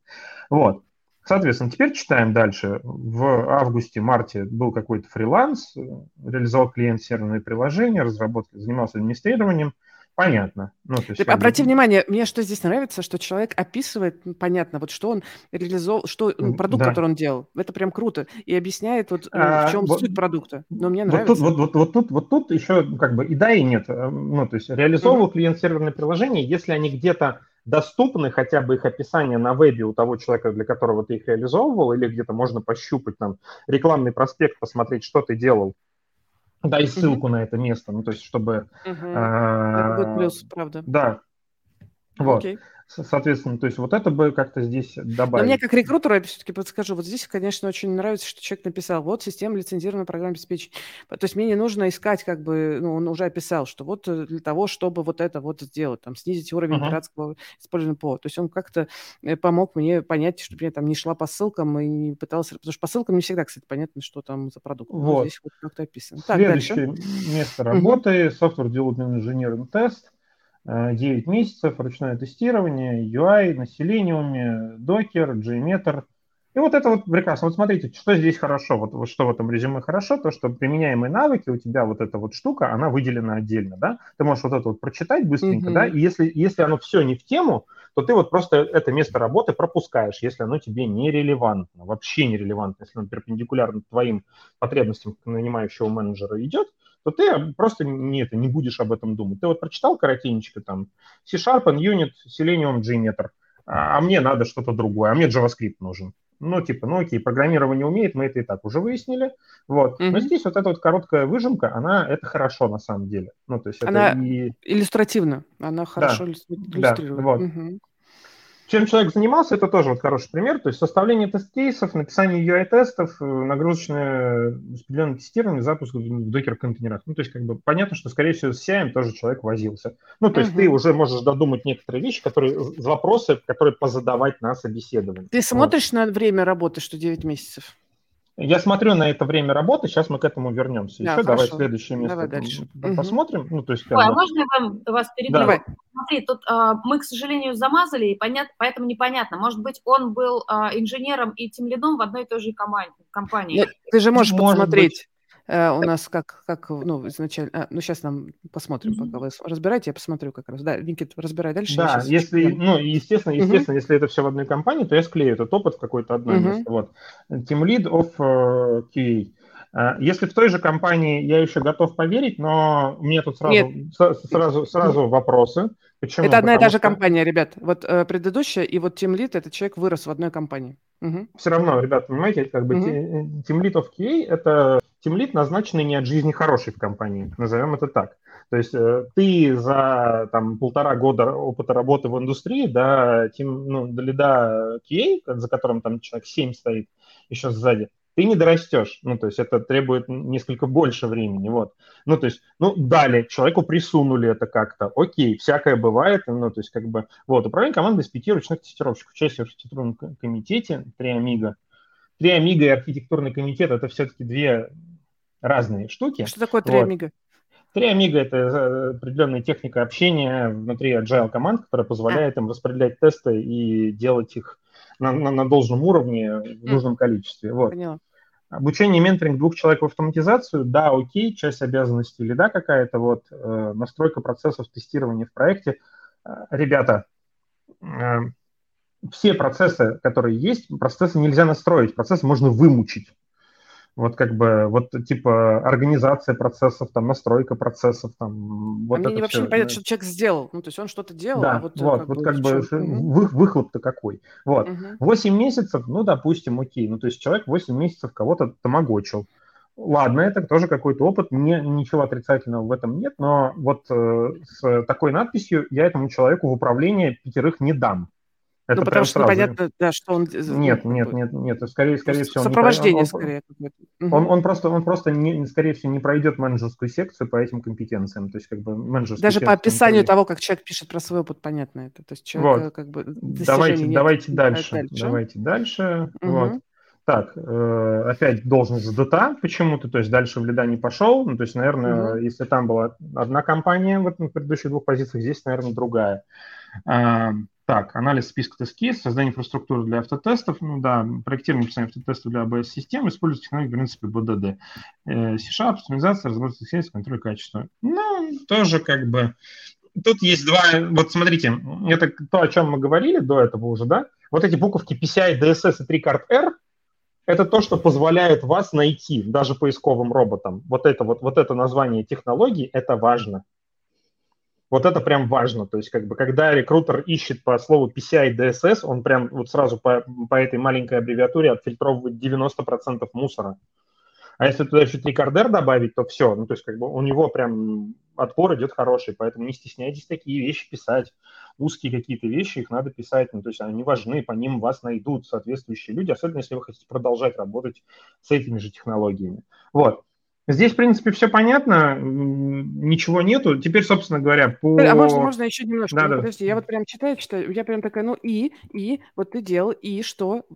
Вот. Соответственно, теперь читаем дальше. В августе-марте был какой-то фриланс, реализовал клиент серверные приложения, разработал, занимался администрированием – понятно. Ну, есть, обрати бы... внимание, мне что здесь нравится, что человек описывает, понятно, вот что он реализовал, что продукт, да. который он делал. Это прям круто. И объясняет, вот, ну, в чем а, вот, суть продукта. Но мне нравится. Вот тут, вот, вот, вот, тут, вот тут еще как бы и да, и нет. Э, ну, то есть реализовывал mm-hmm. клиент серверное приложение, если они где-то доступны, хотя бы их описание на вебе у того человека, для которого ты их реализовывал, или где-то можно пощупать там рекламный проспект, посмотреть, что ты делал дай ссылку на это место, ну, то есть, чтобы... Это будет плюс, правда. Да. Вот. Okay. Соответственно, то есть вот это бы как-то здесь добавить. Но мне как рекрутеру, я все-таки подскажу, вот здесь, конечно, очень нравится, что человек написал, вот система лицензированного программного обеспечения. То есть мне не нужно искать, как бы, ну, он уже описал, что вот э, для того, чтобы вот это вот сделать, там, снизить уровень uh-huh. пиратского использования ПО. То есть он как-то э, помог мне понять, чтобы я там не шла по ссылкам и не пыталась... Потому что по ссылкам не всегда, кстати, понятно, что там за продукт. Вот. Но здесь вот как-то описано. Следующее так, место работы, uh-huh. Software Development Engineering Test – 9 месяцев, ручное тестирование, UI на Selenium, Docker, JMeter. И вот это вот прекрасно. Вот смотрите, что здесь хорошо, вот, вот что в этом резюме хорошо, то, что применяемые навыки, у тебя вот эта вот штука, она выделена отдельно, да? Ты можешь вот это вот прочитать быстренько, mm-hmm. да, и если, если оно все не в тему, то ты вот просто это место работы пропускаешь, если оно тебе нерелевантно, вообще нерелевантно, если оно перпендикулярно твоим потребностям нанимающего менеджера идет, то ты просто не, это, не будешь об этом думать. Ты вот прочитал коротенечко там C-Sharp, Unit, Selenium, JMeter, а, а мне надо что-то другое, а мне JavaScript нужен. Ну, типа, ну окей, программирование умеет, мы это и так уже выяснили. Вот. Mm-hmm. Но здесь вот эта вот короткая выжимка, она, это хорошо на самом деле. Ну, то есть она это и... иллюстративна, она хорошо да. иллюстрирует. Да, вот. Mm-hmm чем человек занимался, это тоже вот хороший пример. То есть составление тест-кейсов, написание UI-тестов, э, нагрузочное распределенное тестирование, запуск в докер-контейнерах. Ну, то есть как бы понятно, что, скорее всего, с CI тоже человек возился. Ну, то есть угу. ты уже можешь додумать некоторые вещи, которые, вопросы, которые позадавать на собеседовании. Ты смотришь вот. на время работы, что 9 месяцев? Я смотрю на это время работы, сейчас мы к этому вернемся. Да, Еще хорошо. давай следующее место давай дальше. посмотрим. Угу. Ну, то есть, Ой, а можно я вам, вас перебью? Да. Смотри, тут а, мы, к сожалению, замазали, и понят, поэтому непонятно. Может быть, он был а, инженером и тем лидом в одной и той же компании. Нет, ты же можешь Может посмотреть. Быть. Э, у нас как, как ну, изначально... А, ну, сейчас нам посмотрим, mm-hmm. пока вы разбираете, я посмотрю как раз. Да, Никит, разбирай дальше. Да, если, ну, естественно, естественно, mm-hmm. если это все в одной компании, то я склею этот опыт в какое-то одно mm-hmm. место. Вот. Team Lead of uh, QA. Uh, если в той же компании, я еще готов поверить, но мне тут сразу, Нет. сразу, сразу вопросы. Почему? Это одна Потому и та же что... компания, ребят. Вот э, предыдущая и вот Team Lead, этот человек вырос в одной компании. Угу. Все равно, ребят, понимаете, как бы угу. Team Lead of QA – это тимлит, назначенный не от жизни хороший в компании, назовем это так. То есть э, ты за там, полтора года опыта работы в индустрии, да, тим, ну, до лида QA, за которым там человек 7 стоит еще сзади, ты не дорастешь. Ну, то есть это требует несколько больше времени, вот. Ну, то есть, ну, дали, человеку присунули это как-то, окей, всякое бывает, ну, то есть, как бы, вот, управление командой из пяти ручных тестировщиков, участие в архитектурном комитете, три амиго. Три амиго и архитектурный комитет – это все-таки две разные штуки. Что такое три амиго? Три амиго – это э, определенная техника общения внутри agile команд, которая позволяет а. им распределять тесты и делать их на, на, на должном уровне в нужном количестве. Вот. Поняла. Обучение и менторинг двух человек в автоматизацию, да, окей, часть обязанностей или да какая-то, вот, э, настройка процессов тестирования в проекте. Э, ребята, э, все процессы, которые есть, процессы нельзя настроить, процессы можно вымучить. Вот как бы, вот типа организация процессов, там, настройка процессов, там, вот а мне вообще все, не понятно, что человек сделал. Ну, то есть он что-то делал, да, а вот, вот, как вот бы, как бы вы, выхлоп-то какой. Вот. Угу. 8 месяцев, ну, допустим, окей. Ну, то есть человек 8 месяцев кого-то тамагочил. Ладно, это тоже какой-то опыт, мне ничего отрицательного в этом нет, но вот э, с такой надписью я этому человеку в управление пятерых не дам. Это ну, потому что сразу. непонятно, да, что он... Нет, нет, нет, нет, скорее, скорее всего... Сопровождение, он, скорее. Он, он, он просто, он просто не, скорее всего, не пройдет менеджерскую секцию по этим компетенциям, то есть как бы менеджерскую Даже по описанию того, как человек пишет про свой опыт, понятно это. То есть человек вот. как бы... Давайте, нет, давайте дальше, дальше, давайте дальше, угу. вот. Так, э, опять должность ДТА почему-то, то есть дальше в лида не пошел, ну, то есть, наверное, угу. если там была одна компания в, этом, в предыдущих двух позициях, здесь, наверное, другая. А, так, анализ списка тест-кейс, создание инфраструктуры для автотестов, ну да, проектирование написание автотестов для ABS-систем, используется технологии, в принципе, BDD. Э, C-Sharp, оптимизация, разработка тест контроль качества. Ну, тоже как бы... Тут есть два... Вот смотрите, это то, о чем мы говорили до этого уже, да? Вот эти буковки PCI, DSS и 3 карт R, это то, что позволяет вас найти даже поисковым роботам. Вот это вот, вот это название технологии, это важно. Вот это прям важно. То есть, как бы, когда рекрутер ищет по слову PCI DSS, он прям вот сразу по, по этой маленькой аббревиатуре отфильтровывает 90% мусора. А если туда еще трикардер добавить, то все. Ну, то есть, как бы у него прям отпор идет хороший, поэтому не стесняйтесь такие вещи писать. Узкие какие-то вещи, их надо писать, ну, то есть они важны, по ним вас найдут соответствующие люди, особенно если вы хотите продолжать работать с этими же технологиями. Вот. Здесь, в принципе, все понятно, ничего нету. Теперь, собственно говоря, по... А можно, можно еще немножко? Да, Подожди, да. я вот прям читаю, читаю, я прям такая, ну и, и, вот ты делал, и что?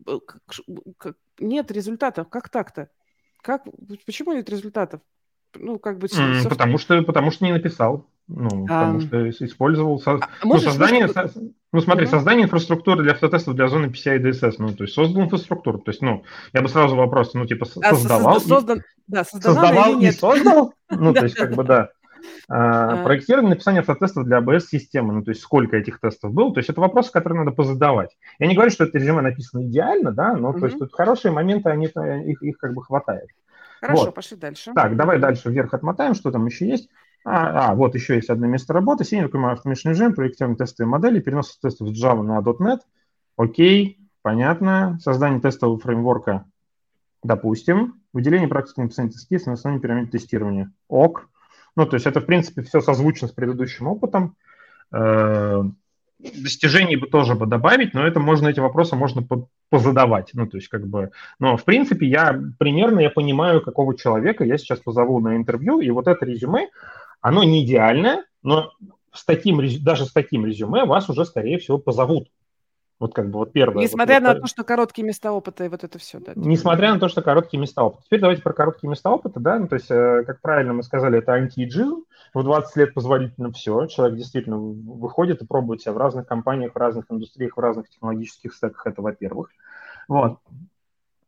Нет результатов, как так-то? Как, почему нет результатов? Ну, как бы... Mm, потому, что, потому что не написал. Ну, а... потому что использовал... Со... А, ну, создание... Со... Ну, смотри, угу. создание инфраструктуры для автотестов для зоны PCI DSS. Ну, то есть создал инфраструктуру. То есть, ну, я бы сразу вопрос, ну, типа, а, создавал... Создан... И... Да, создавал и создал? Ну, то есть, как бы, да. А, проектирование написание автотестов для ABS-системы, ну, то есть сколько этих тестов было, то есть это вопросы, которые надо позадавать. Я не говорю, что это резюме написано идеально, да, но то есть тут хорошие моменты, они, их, их как бы хватает. Хорошо, вот. пошли дальше. Так, давай дальше вверх отмотаем, что там еще есть. А, а вот еще есть одно место работы. Senior Commercial Machine Learning, проектирование тестовой модели, перенос тестов с Java на .NET. Окей, понятно. Создание тестового фреймворка, допустим. Выделение практики написания тест на основании пирамид тестирования. Ок. Ну, то есть это, в принципе, все созвучно с предыдущим опытом. Достижений бы тоже бы добавить, но это можно, эти вопросы можно позадавать. Ну, то есть, как бы, но, в принципе, я примерно, я понимаю, какого человека я сейчас позову на интервью, и вот это резюме, оно не идеальное, но с таким, даже с таким резюме вас уже, скорее всего, позовут. Вот как бы вот первое. Несмотря вот, на вот, то, что короткие места опыта и вот это все, да? Несмотря на то, что короткие места опыта. Теперь давайте про короткие места опыта, да, ну, то есть, э, как правильно мы сказали, это антиэйджизм. В 20 лет позволительно все. Человек действительно выходит и пробует себя в разных компаниях, в разных индустриях, в разных технологических стеках, это во-первых. Вот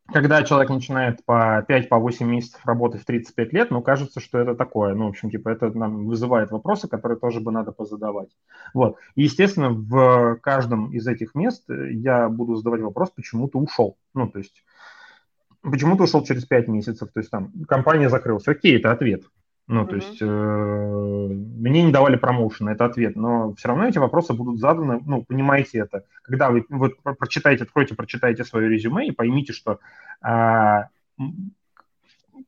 когда человек начинает по 5-8 по месяцев работать в 35 лет, ну, кажется, что это такое. Ну, в общем, типа, это нам вызывает вопросы, которые тоже бы надо позадавать. Вот. И, естественно, в каждом из этих мест я буду задавать вопрос, почему ты ушел. Ну, то есть, почему ты ушел через 5 месяцев? То есть, там, компания закрылась. Окей, это ответ. Ну, то есть э, мне не давали промоушен, это ответ, но все равно эти вопросы будут заданы, ну, понимаете это. Когда вы вот прочитаете, откройте, прочитайте свое резюме и поймите, что э,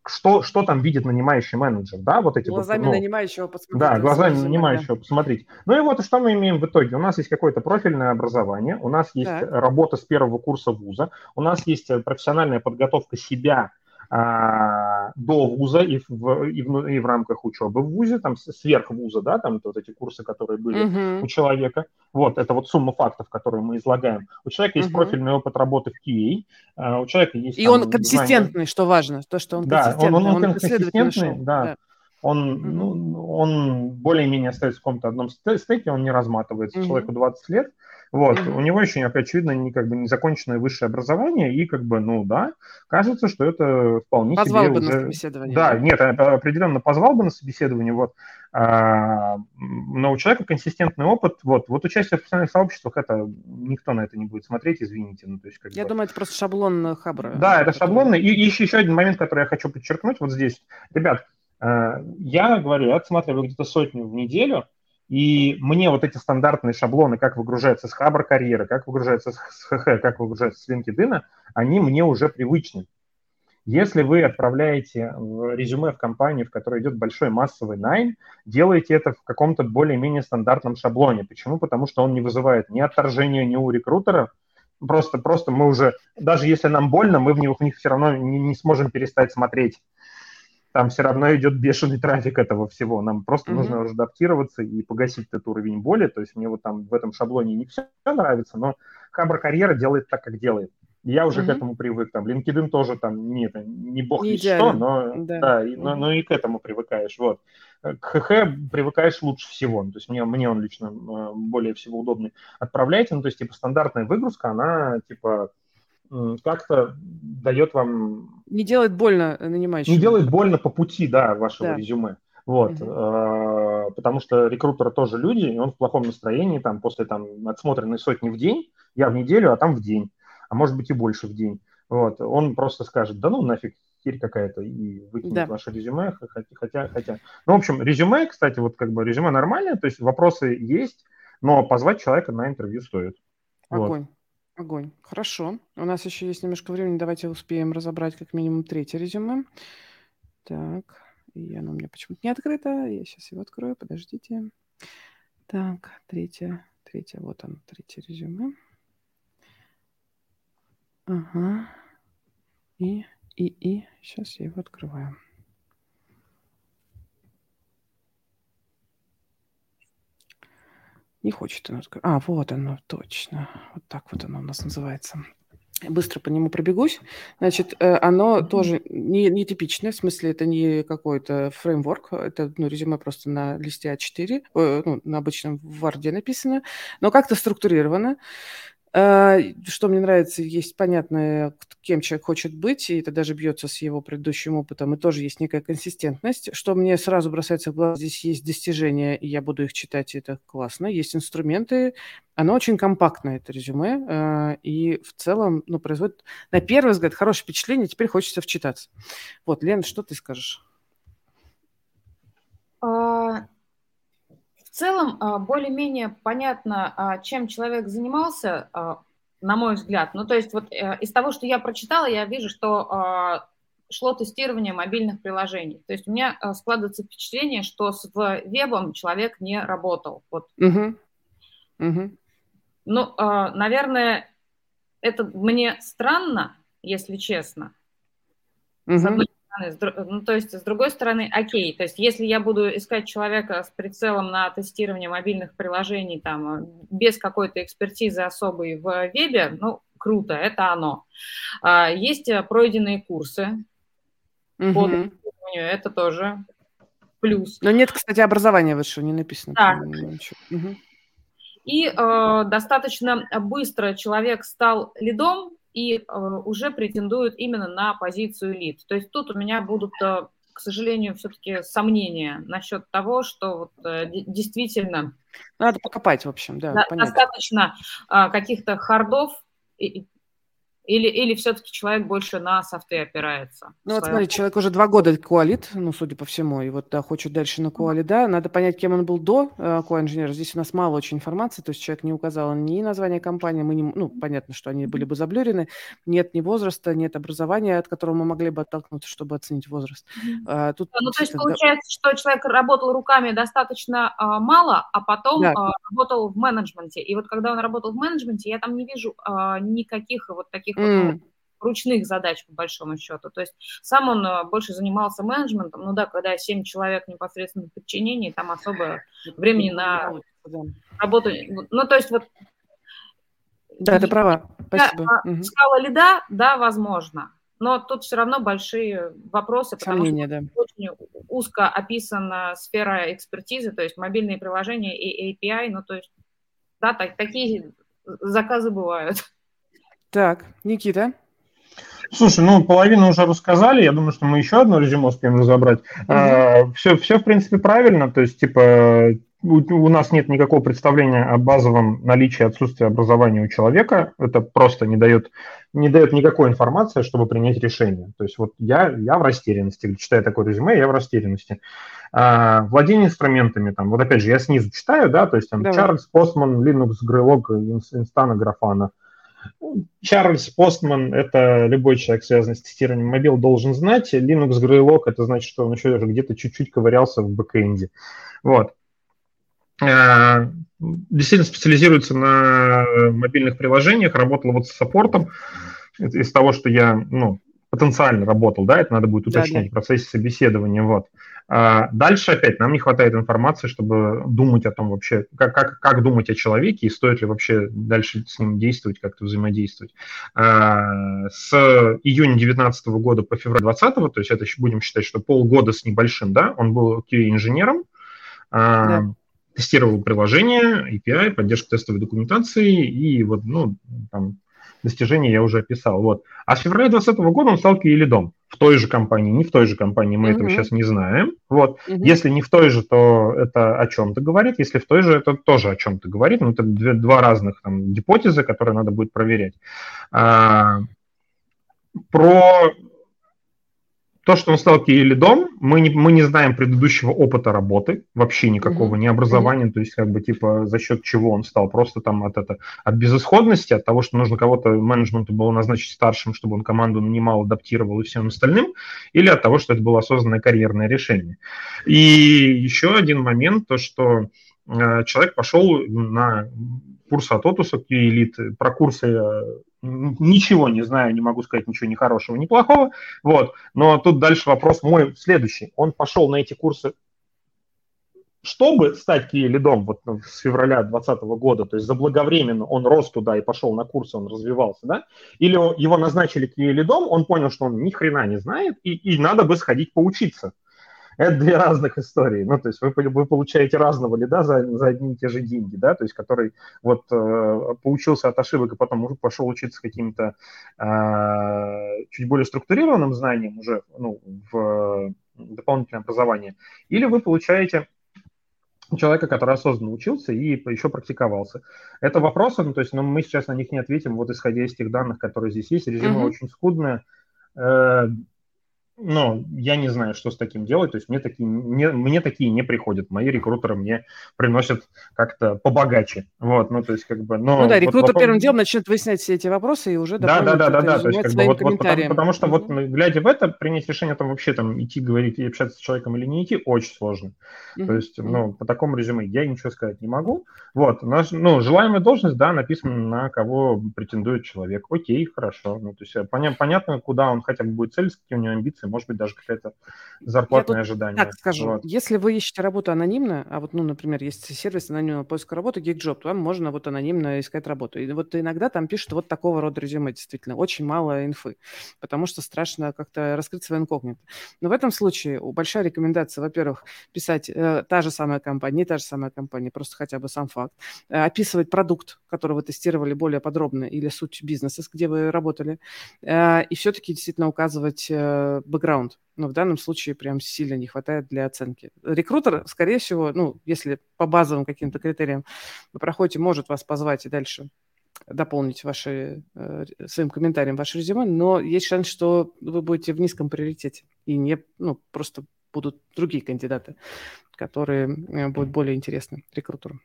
что, что там видит нанимающий менеджер, да, вот эти глазами вот, ну, нанимающего посмотреть. Да, глазами нанимающего да. посмотреть. Ну и вот что мы имеем в итоге. У нас есть какое-то профильное образование, у нас есть так. работа с первого курса вуза, у нас есть э, профессиональная подготовка себя до вуза и в, и, в, и в рамках учебы в вузе, там сверх вуза, да, там вот эти курсы, которые были uh-huh. у человека. Вот, это вот сумма фактов, которые мы излагаем. У человека uh-huh. есть профильный опыт работы в QA, а у человека есть... И там, он консистентный, знания. что важно, то, что он да, консистентный. Он, он, он, он консистентный, да. да. Он, ну, он более-менее остается в каком-то одном стеке, он не разматывается. Uh-huh. Человеку 20 лет, вот, mm-hmm. у него еще, очевидно, не, как бы незаконченное высшее образование, и как бы, ну да, кажется, что это вполне позвал себе бы уже... на собеседование. Да, нет, определенно позвал бы на собеседование, вот. А, но у человека консистентный опыт, вот, вот участие в профессиональных сообществах, это никто на это не будет смотреть, извините. Ну, то есть, как я бы... думаю, это просто шаблон Хабра. Да, это шаблонный. И, и еще, еще один момент, который я хочу подчеркнуть вот здесь. Ребят, а, я говорю, я отсматриваю где-то сотню в неделю, и мне вот эти стандартные шаблоны, как выгружается с Хабр карьеры, как выгружается с ХХ, как выгружается с LinkedIn, они мне уже привычны. Если вы отправляете резюме в компанию, в которой идет большой массовый найм, делайте это в каком-то более-менее стандартном шаблоне. Почему? Потому что он не вызывает ни отторжения ни у рекрутера, просто, просто мы уже, даже если нам больно, мы в них, в них все равно не, не сможем перестать смотреть там все равно идет бешеный трафик этого всего. Нам просто mm-hmm. нужно адаптироваться и погасить этот уровень боли. То есть мне вот там в этом шаблоне не все нравится, но Хабр Карьера делает так, как делает. Я уже mm-hmm. к этому привык. Там LinkedIn тоже там не, не бог не что, но, да. Да, и, mm-hmm. но, но и к этому привыкаешь. Вот. К ХХ привыкаешь лучше всего. То есть мне, мне он лично э, более всего удобный. Отправляйте, ну то есть типа стандартная выгрузка, она типа как-то дает вам... Не делает больно нанимающему. Не делает больно по пути, да, вашего да. резюме. Вот, угу. потому что рекрутеры тоже люди, и он в плохом настроении, там, после там отсмотренной сотни в день, я в неделю, а там в день, а может быть и больше в день. Вот, он просто скажет, да ну нафиг, херь какая-то, и выкинет да. ваше резюме, хотя, хотя... Ну, в общем, резюме, кстати, вот как бы резюме нормальное, то есть вопросы есть, но позвать человека на интервью стоит. Огонь. Вот. Огонь. Хорошо. У нас еще есть немножко времени. Давайте успеем разобрать как минимум третье резюме. Так, и оно у меня почему-то не открыто. Я сейчас его открою, подождите. Так, третье, третье, вот оно, третье резюме. Ага. И, и, и, сейчас я его открываю. Не хочет оно открыть. А, вот оно, точно. Вот так вот оно у нас называется. Быстро по нему пробегусь. Значит, э, оно тоже не, не типичное, в смысле, это не какой-то фреймворк, это ну, резюме просто на листе А4, э, ну, на обычном Word написано, но как-то структурировано. А, что мне нравится, есть понятно, кем человек хочет быть, и это даже бьется с его предыдущим опытом, и тоже есть некая консистентность. Что мне сразу бросается в глаз, здесь есть достижения, и я буду их читать, и это классно. Есть инструменты, оно очень компактное, это резюме, а, и в целом ну, производит, на первый взгляд, хорошее впечатление, теперь хочется вчитаться. Вот, Лен, что ты скажешь? Целом а, более-менее понятно, а, чем человек занимался, а, на мой взгляд. Ну, то есть вот э, из того, что я прочитала, я вижу, что шло тестирование мобильных приложений. То есть у меня складывается впечатление, что с вебом человек не работал. Вот. Угу. Угу. Ну, наверное, это мне странно, если честно. Угу. С одной ну, то есть, с другой стороны, окей, то есть, если я буду искать человека с прицелом на тестирование мобильных приложений, там, без какой-то экспертизы особой в вебе, ну, круто, это оно. А, есть э, пройденные курсы угу. по тестированию, это тоже плюс. Но нет, кстати, образования высшего не написано. Да. Угу. И э, достаточно быстро человек стал лидом, и э, уже претендуют именно на позицию лид. То есть тут у меня будут, э, к сожалению, все-таки сомнения насчет того, что вот, э, действительно... Надо покопать, в общем, да. достаточно каких-то хардов или, или все-таки человек больше на софты опирается? Ну вот смотри, человек уже два года коалит, ну, судя по всему, и вот да, хочет дальше на коали, да. Надо понять, кем он был до э, коа-инженера. Здесь у нас мало очень информации, то есть человек не указал ни название компании, мы не, ну, понятно, что они были бы заблюрены, нет ни возраста, нет образования, от которого мы могли бы оттолкнуться, чтобы оценить возраст. А, тут, ну, то есть получается, что человек работал руками достаточно а, мало, а потом да. а, работал в менеджменте. И вот когда он работал в менеджменте, я там не вижу а, никаких вот таких таких mm. вот, ручных задач, по большому счету. То есть сам он э, больше занимался менеджментом. Ну да, когда 7 человек непосредственно в подчинении, там особо времени на работу... Ну, то есть вот... Да, ты права. Спасибо. Да, угу. Скала лида, да, возможно. Но тут все равно большие вопросы, потому Сомнения, что да. очень узко описана сфера экспертизы, то есть мобильные приложения и API, ну то есть, да, так, такие заказы бывают. Так, Никита. Слушай, ну половину уже рассказали, я думаю, что мы еще одно резюме успеем разобрать. Mm-hmm. А, все, все, в принципе, правильно, то есть, типа, у, у нас нет никакого представления о базовом наличии отсутствия образования у человека, это просто не дает, не дает никакой информации, чтобы принять решение. То есть вот я, я в растерянности, читая такое резюме, я в растерянности. А, владение инструментами, там, вот опять же, я снизу читаю, да, то есть там Давай. Charles, Postman, Linux, Greylog, Instana, Grafana – Чарльз Постман – это любой человек, связанный с тестированием мобил, должен знать. Linux Greylog – это значит, что он еще где-то чуть-чуть ковырялся в бэкэнде. Вот. Э, действительно специализируется на мобильных приложениях, работал вот с саппортом. Из того, что я ну, потенциально работал, да, это надо будет уточнить да, да. в процессе собеседования. Вот. А дальше опять нам не хватает информации, чтобы думать о том вообще, как, как, как думать о человеке и стоит ли вообще дальше с ним действовать, как-то взаимодействовать. А, с июня 2019 года по февраль 2020, то есть это будем считать, что полгода с небольшим, да, он был QA-инженером, а, да. тестировал приложение, API, поддержку тестовой документации и вот, ну, там, достижения я уже описал. Вот. А с февраля 2020 года он стал QA-лидом в той же компании, не в той же компании, мы mm-hmm. этого сейчас не знаем. Вот. Mm-hmm. Если не в той же, то это о чем-то говорит, если в той же, это тоже о чем-то говорит. Ну, это две, два разных там, гипотезы, которые надо будет проверять. А, про то, что он стал лидом, мы не, мы не знаем предыдущего опыта работы, вообще никакого, mm-hmm. ни образования, mm-hmm. то есть как бы типа за счет чего он стал, просто там от, это, от безысходности, от того, что нужно кого-то менеджменту было назначить старшим, чтобы он команду нанимал, адаптировал и всем остальным, или от того, что это было осознанное карьерное решение. И еще один момент, то, что э, человек пошел на курс от Отуса Q-Elite, про курсы ничего не знаю, не могу сказать ничего ни хорошего, ни плохого. Вот. Но тут дальше вопрос мой следующий. Он пошел на эти курсы чтобы стать киелидом вот ну, с февраля 2020 года, то есть заблаговременно он рос туда и пошел на курсы, он развивался, да, или его назначили киелидом, он понял, что он ни хрена не знает, и, и надо бы сходить поучиться. Это две разных истории. Ну, то есть вы, вы получаете разного лида за, за одни и те же деньги, да, то есть который вот э, поучился от ошибок и потом уже пошел учиться каким-то э, чуть более структурированным знаниям уже ну, в дополнительное образование. Или вы получаете человека, который осознанно учился и еще практиковался. Это вопросы, ну, то есть ну, мы сейчас на них не ответим, вот исходя из тех данных, которые здесь есть. Резюме mm-hmm. очень скудное. Ну, я не знаю, что с таким делать. То есть мне такие, мне, мне такие не приходят. Мои рекрутеры мне приносят как-то побогаче. Вот, ну, то есть как бы... Но ну да, рекрутер вот вопрос... первым делом начнет выяснять все эти вопросы и уже да, да, да, да, да, то есть как бы вот, вот потому, потому что вот глядя в это, принять решение там вообще там идти говорить и общаться с человеком или не идти очень сложно. Mm-hmm. То есть, ну, по такому резюме я ничего сказать не могу. Вот, наш, ну, желаемая должность, да, написано на кого претендует человек. Окей, хорошо. Ну, то есть поня- понятно, куда он хотя бы будет целиться, какие у него амбиции, позиции, может быть, даже какое-то зарплатное ожидание. Так скажу, вот. если вы ищете работу анонимно, а вот, ну, например, есть сервис анонимного поиска работы, GeekJob, то вам можно вот анонимно искать работу. И вот иногда там пишут вот такого рода резюме, действительно, очень мало инфы, потому что страшно как-то раскрыть свое инкогнито. Но в этом случае большая рекомендация, во-первых, писать э, та же самая компания, не та же самая компания, просто хотя бы сам факт, э, описывать продукт, который вы тестировали более подробно, или суть бизнеса, где вы работали, э, и все-таки действительно указывать э, бэкграунд. Но в данном случае прям сильно не хватает для оценки. Рекрутер, скорее всего, ну, если по базовым каким-то критериям вы проходите, может вас позвать и дальше дополнить ваши, э, своим комментарием ваше резюме, но есть шанс, что вы будете в низком приоритете и не, ну, просто будут другие кандидаты, которые э, будут более интересны рекрутеру.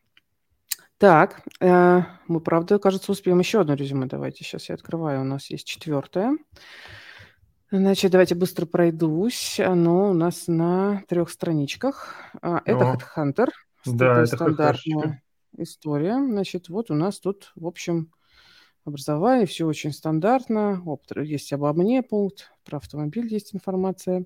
Так, э, мы, правда, кажется, успеем еще одно резюме. Давайте сейчас я открываю. У нас есть четвертое. Значит, давайте быстро пройдусь. Оно у нас на трех страничках. А, это О, HeadHunter. Да, это стандартная история. Значит, вот у нас тут, в общем, образование, все очень стандартно. Есть обо мне пункт, про автомобиль есть информация.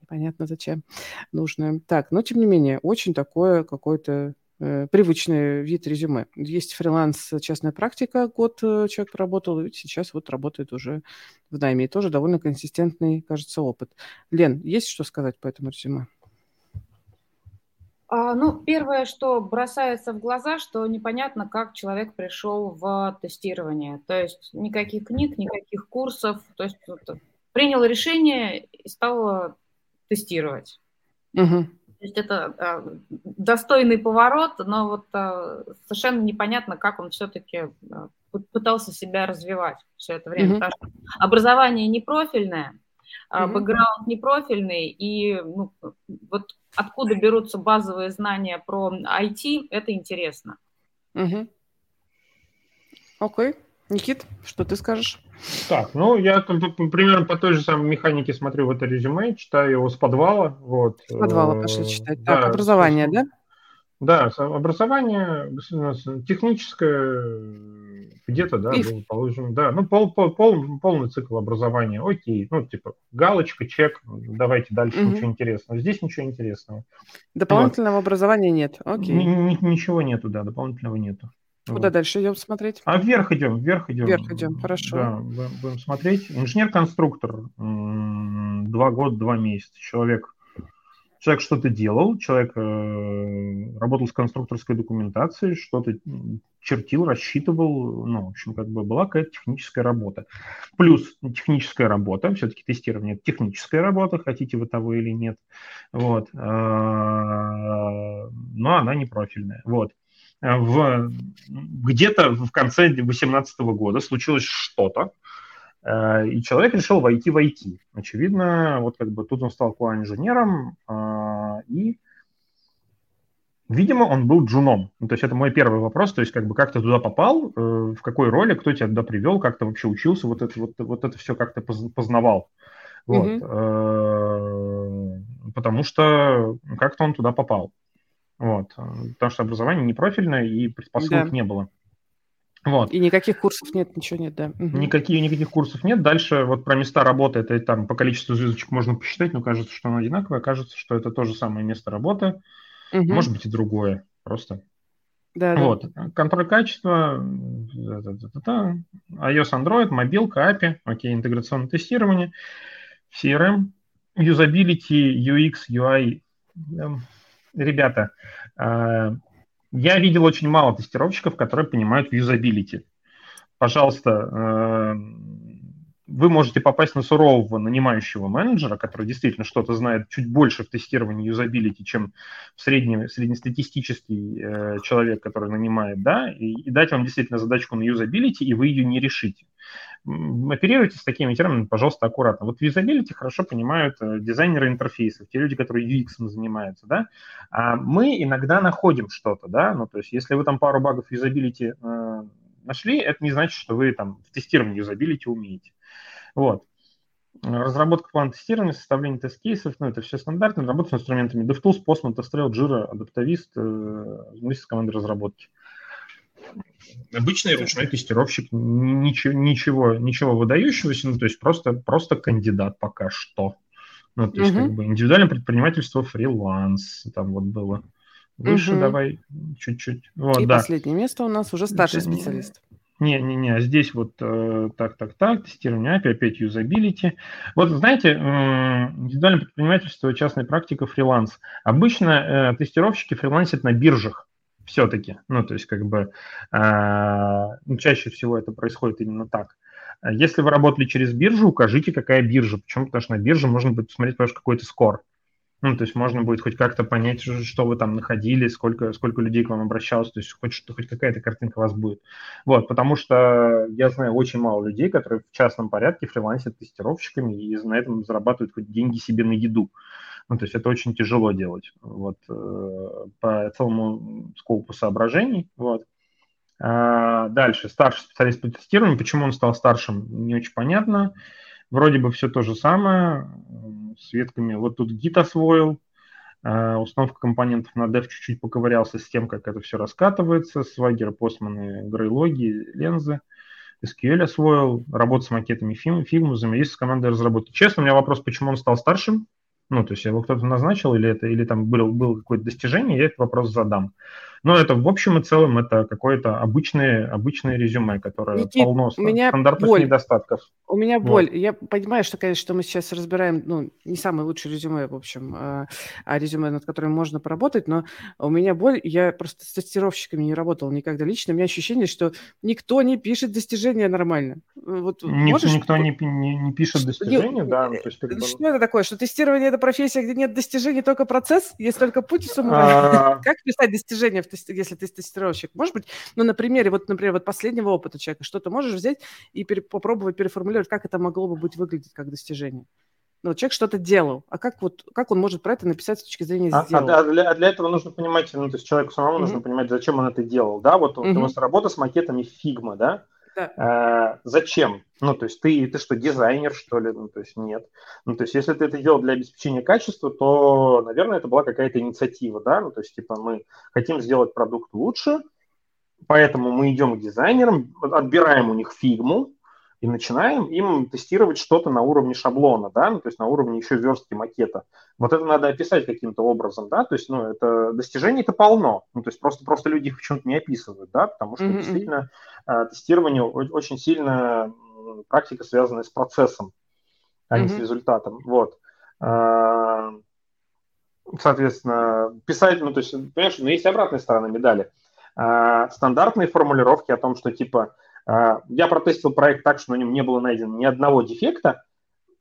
Непонятно зачем нужная. Так, но тем не менее, очень такое какое-то привычный вид резюме. Есть фриланс, частная практика, год э, человек поработал, и сейчас вот работает уже в найме. И тоже довольно консистентный, кажется, опыт. Лен, есть что сказать по этому резюме? А, ну, первое, что бросается в глаза, что непонятно, как человек пришел в тестирование. То есть никаких книг, никаких курсов. То есть вот, принял решение и стал тестировать. Угу. То есть это э, достойный поворот, но вот э, совершенно непонятно, как он все-таки э, пытался себя развивать все это время. Mm-hmm. Потому что образование не профильное, mm-hmm. бэкграунд не профильный, и ну, вот откуда берутся базовые знания про IT, это интересно. Окей. Mm-hmm. Okay. Никит, что ты скажешь? Так, ну, я примерно по той же самой механике смотрю в это резюме, читаю его с подвала. Вот. С подвала э, пошли читать. Так, да, образование, да? Да, образование техническое, где-то, да, было положено, да, ну, пол, пол, пол, полный цикл образования, окей, ну, типа, галочка, чек, давайте дальше, угу. ничего интересного. Здесь ничего интересного. Дополнительного вот. образования нет, окей. Н- ничего нету, да, дополнительного нету. Куда вот. дальше идем смотреть? А вверх идем, вверх идем. Вверх идем, хорошо. Да, будем смотреть. Инженер-конструктор, два года, два месяца. Человек, человек что-то делал, человек э, работал с конструкторской документацией, что-то чертил, рассчитывал, ну, в общем, как бы была какая-то техническая работа. Плюс техническая работа, все-таки тестирование – техническая работа, хотите вы того или нет, вот, а, но она не профильная, вот в, где-то в конце 2018 года случилось что-то, Э, и человек решил войти в IT. Очевидно, вот как бы тут он стал QA-инженером, э, и, видимо, он был джуном. Ну, то есть это мой первый вопрос, то есть как бы как ты туда попал, э, в какой роли, кто тебя туда привел, как ты вообще учился, вот это, вот, вот это все как ты познавал. Вот. Mm-hmm. Потому что как-то он туда попал. Вот. Потому что образование не профильное и предпосылок да. не было. Вот. И никаких курсов нет, ничего нет, да. Угу. Никаких, никаких курсов нет. Дальше вот про места работы, это там по количеству звездочек можно посчитать, но кажется, что оно одинаковое. Кажется, что это то же самое место работы. Угу. Может быть и другое просто. Да, вот. Да. Контроль качества, iOS, Android, мобилка, API, окей, интеграционное тестирование, CRM, юзабилити, UX, UI. Ребята, а, я видел очень мало тестировщиков, которые понимают юзабилити. Пожалуйста, э, вы можете попасть на сурового нанимающего менеджера, который действительно что-то знает чуть больше в тестировании юзабилити, чем средний, среднестатистический э, человек, который нанимает, да, и, и дать вам действительно задачку на юзабилити, и вы ее не решите оперируйте с такими терминами, пожалуйста, аккуратно. Вот юзабилити хорошо понимают э, дизайнеры интерфейсов, те люди, которые UX занимаются, да. А мы иногда находим что-то, да, ну, то есть если вы там пару багов юзабилити э, нашли, это не значит, что вы там в тестировании юзабилити умеете. Вот. Разработка плана тестирования, составление тест-кейсов, ну, это все стандартно, работа с инструментами DevTools, Postman, TestRail, Jira, Adaptavist, э, вместе с командой разработки. Обычный ручной тестировщик, ничего, ничего, ничего выдающегося, ну, то есть просто, просто кандидат пока что. Ну, то есть, угу. как бы индивидуальное предпринимательство, фриланс, там вот было. Выше угу. давай чуть-чуть. Вот, И да. последнее место у нас уже старший Это специалист. Не-не-не, здесь вот э, так, так, так, тестирование API, опять юзабилити. Вот знаете, э, индивидуальное предпринимательство, частная практика, фриланс. Обычно э, тестировщики фрилансят на биржах все-таки. Ну, то есть, как бы, э, чаще всего это происходит именно так. Если вы работали через биржу, укажите, какая биржа. Почему? Потому что на бирже можно будет посмотреть ваш какой-то скор. Ну, то есть можно будет хоть как-то понять, что вы там находили, сколько, сколько людей к вам обращалось, то есть хоть, что, хоть какая-то картинка у вас будет. Вот, потому что я знаю очень мало людей, которые в частном порядке фрилансят тестировщиками и на этом зарабатывают хоть деньги себе на еду. Ну, то есть это очень тяжело делать вот, э, по целому скопу соображений. Вот. А дальше, старший специалист по тестированию. Почему он стал старшим, не очень понятно. Вроде бы все то же самое, с ветками. Вот тут Git освоил, а, установка компонентов на dev чуть-чуть поковырялся с тем, как это все раскатывается, Swagger, Postman, грейлоги, лензы. SQL освоил, работа с макетами Figma, взаимодействие с командой разработки. Честно, у меня вопрос, почему он стал старшим, ну, то есть его кто-то назначил, или это, или там было, было какое-то достижение, я этот вопрос задам. Но это в общем и целом это какое-то обычное, обычное резюме, которое Никит, полно у меня стандартных боль. недостатков. У меня вот. боль. Я понимаю, что, конечно, что мы сейчас разбираем, ну, не самое лучшее резюме, в общем, а, а резюме, над которым можно поработать, но у меня боль, я просто с тестировщиками не работал никогда лично, у меня ощущение, что никто не пишет достижения нормально. Вот, Ник, можешь... Никто не, не, не пишет достижения, да. Ну, то есть, как что это такое? Что тестирование – это профессия, где нет достижений, только процесс, есть только путь самурай. А. Как писать достижения в если ты тестировщик. Может быть, ну, на примере, вот, например, вот последнего опыта человека, что ты можешь взять и пере- попробовать переформулировать, как это могло бы быть выглядеть как достижение. Ну, человек что-то делал, а как вот как он может про это написать с точки зрения а, сделал? А, а, для, а для этого нужно понимать, ну, то есть человеку самому mm-hmm. нужно понимать, зачем он это делал, да, вот mm-hmm. у нас работа с макетами Figma, да, Э, зачем? Ну, то есть ты, ты что, дизайнер, что ли? Ну, то есть нет. Ну, то есть если ты это делал для обеспечения качества, то, наверное, это была какая-то инициатива, да? Ну, то есть, типа, мы хотим сделать продукт лучше, поэтому мы идем к дизайнерам, отбираем у них фигму, и начинаем им тестировать что-то на уровне шаблона, да, ну, то есть на уровне еще верстки макета. Вот это надо описать каким-то образом, да, то есть, ну, это достижений-то полно, ну, то есть просто, просто люди их почему-то не описывают, да, потому что mm-hmm. действительно э, тестирование очень сильно практика, связанная с процессом, а mm-hmm. не с результатом, вот. Э, соответственно, писать, ну, то есть, понимаешь, но есть обратная сторона медали. Э, стандартные формулировки о том, что, типа, а, я протестил проект так, что на нем не было найдено ни одного дефекта.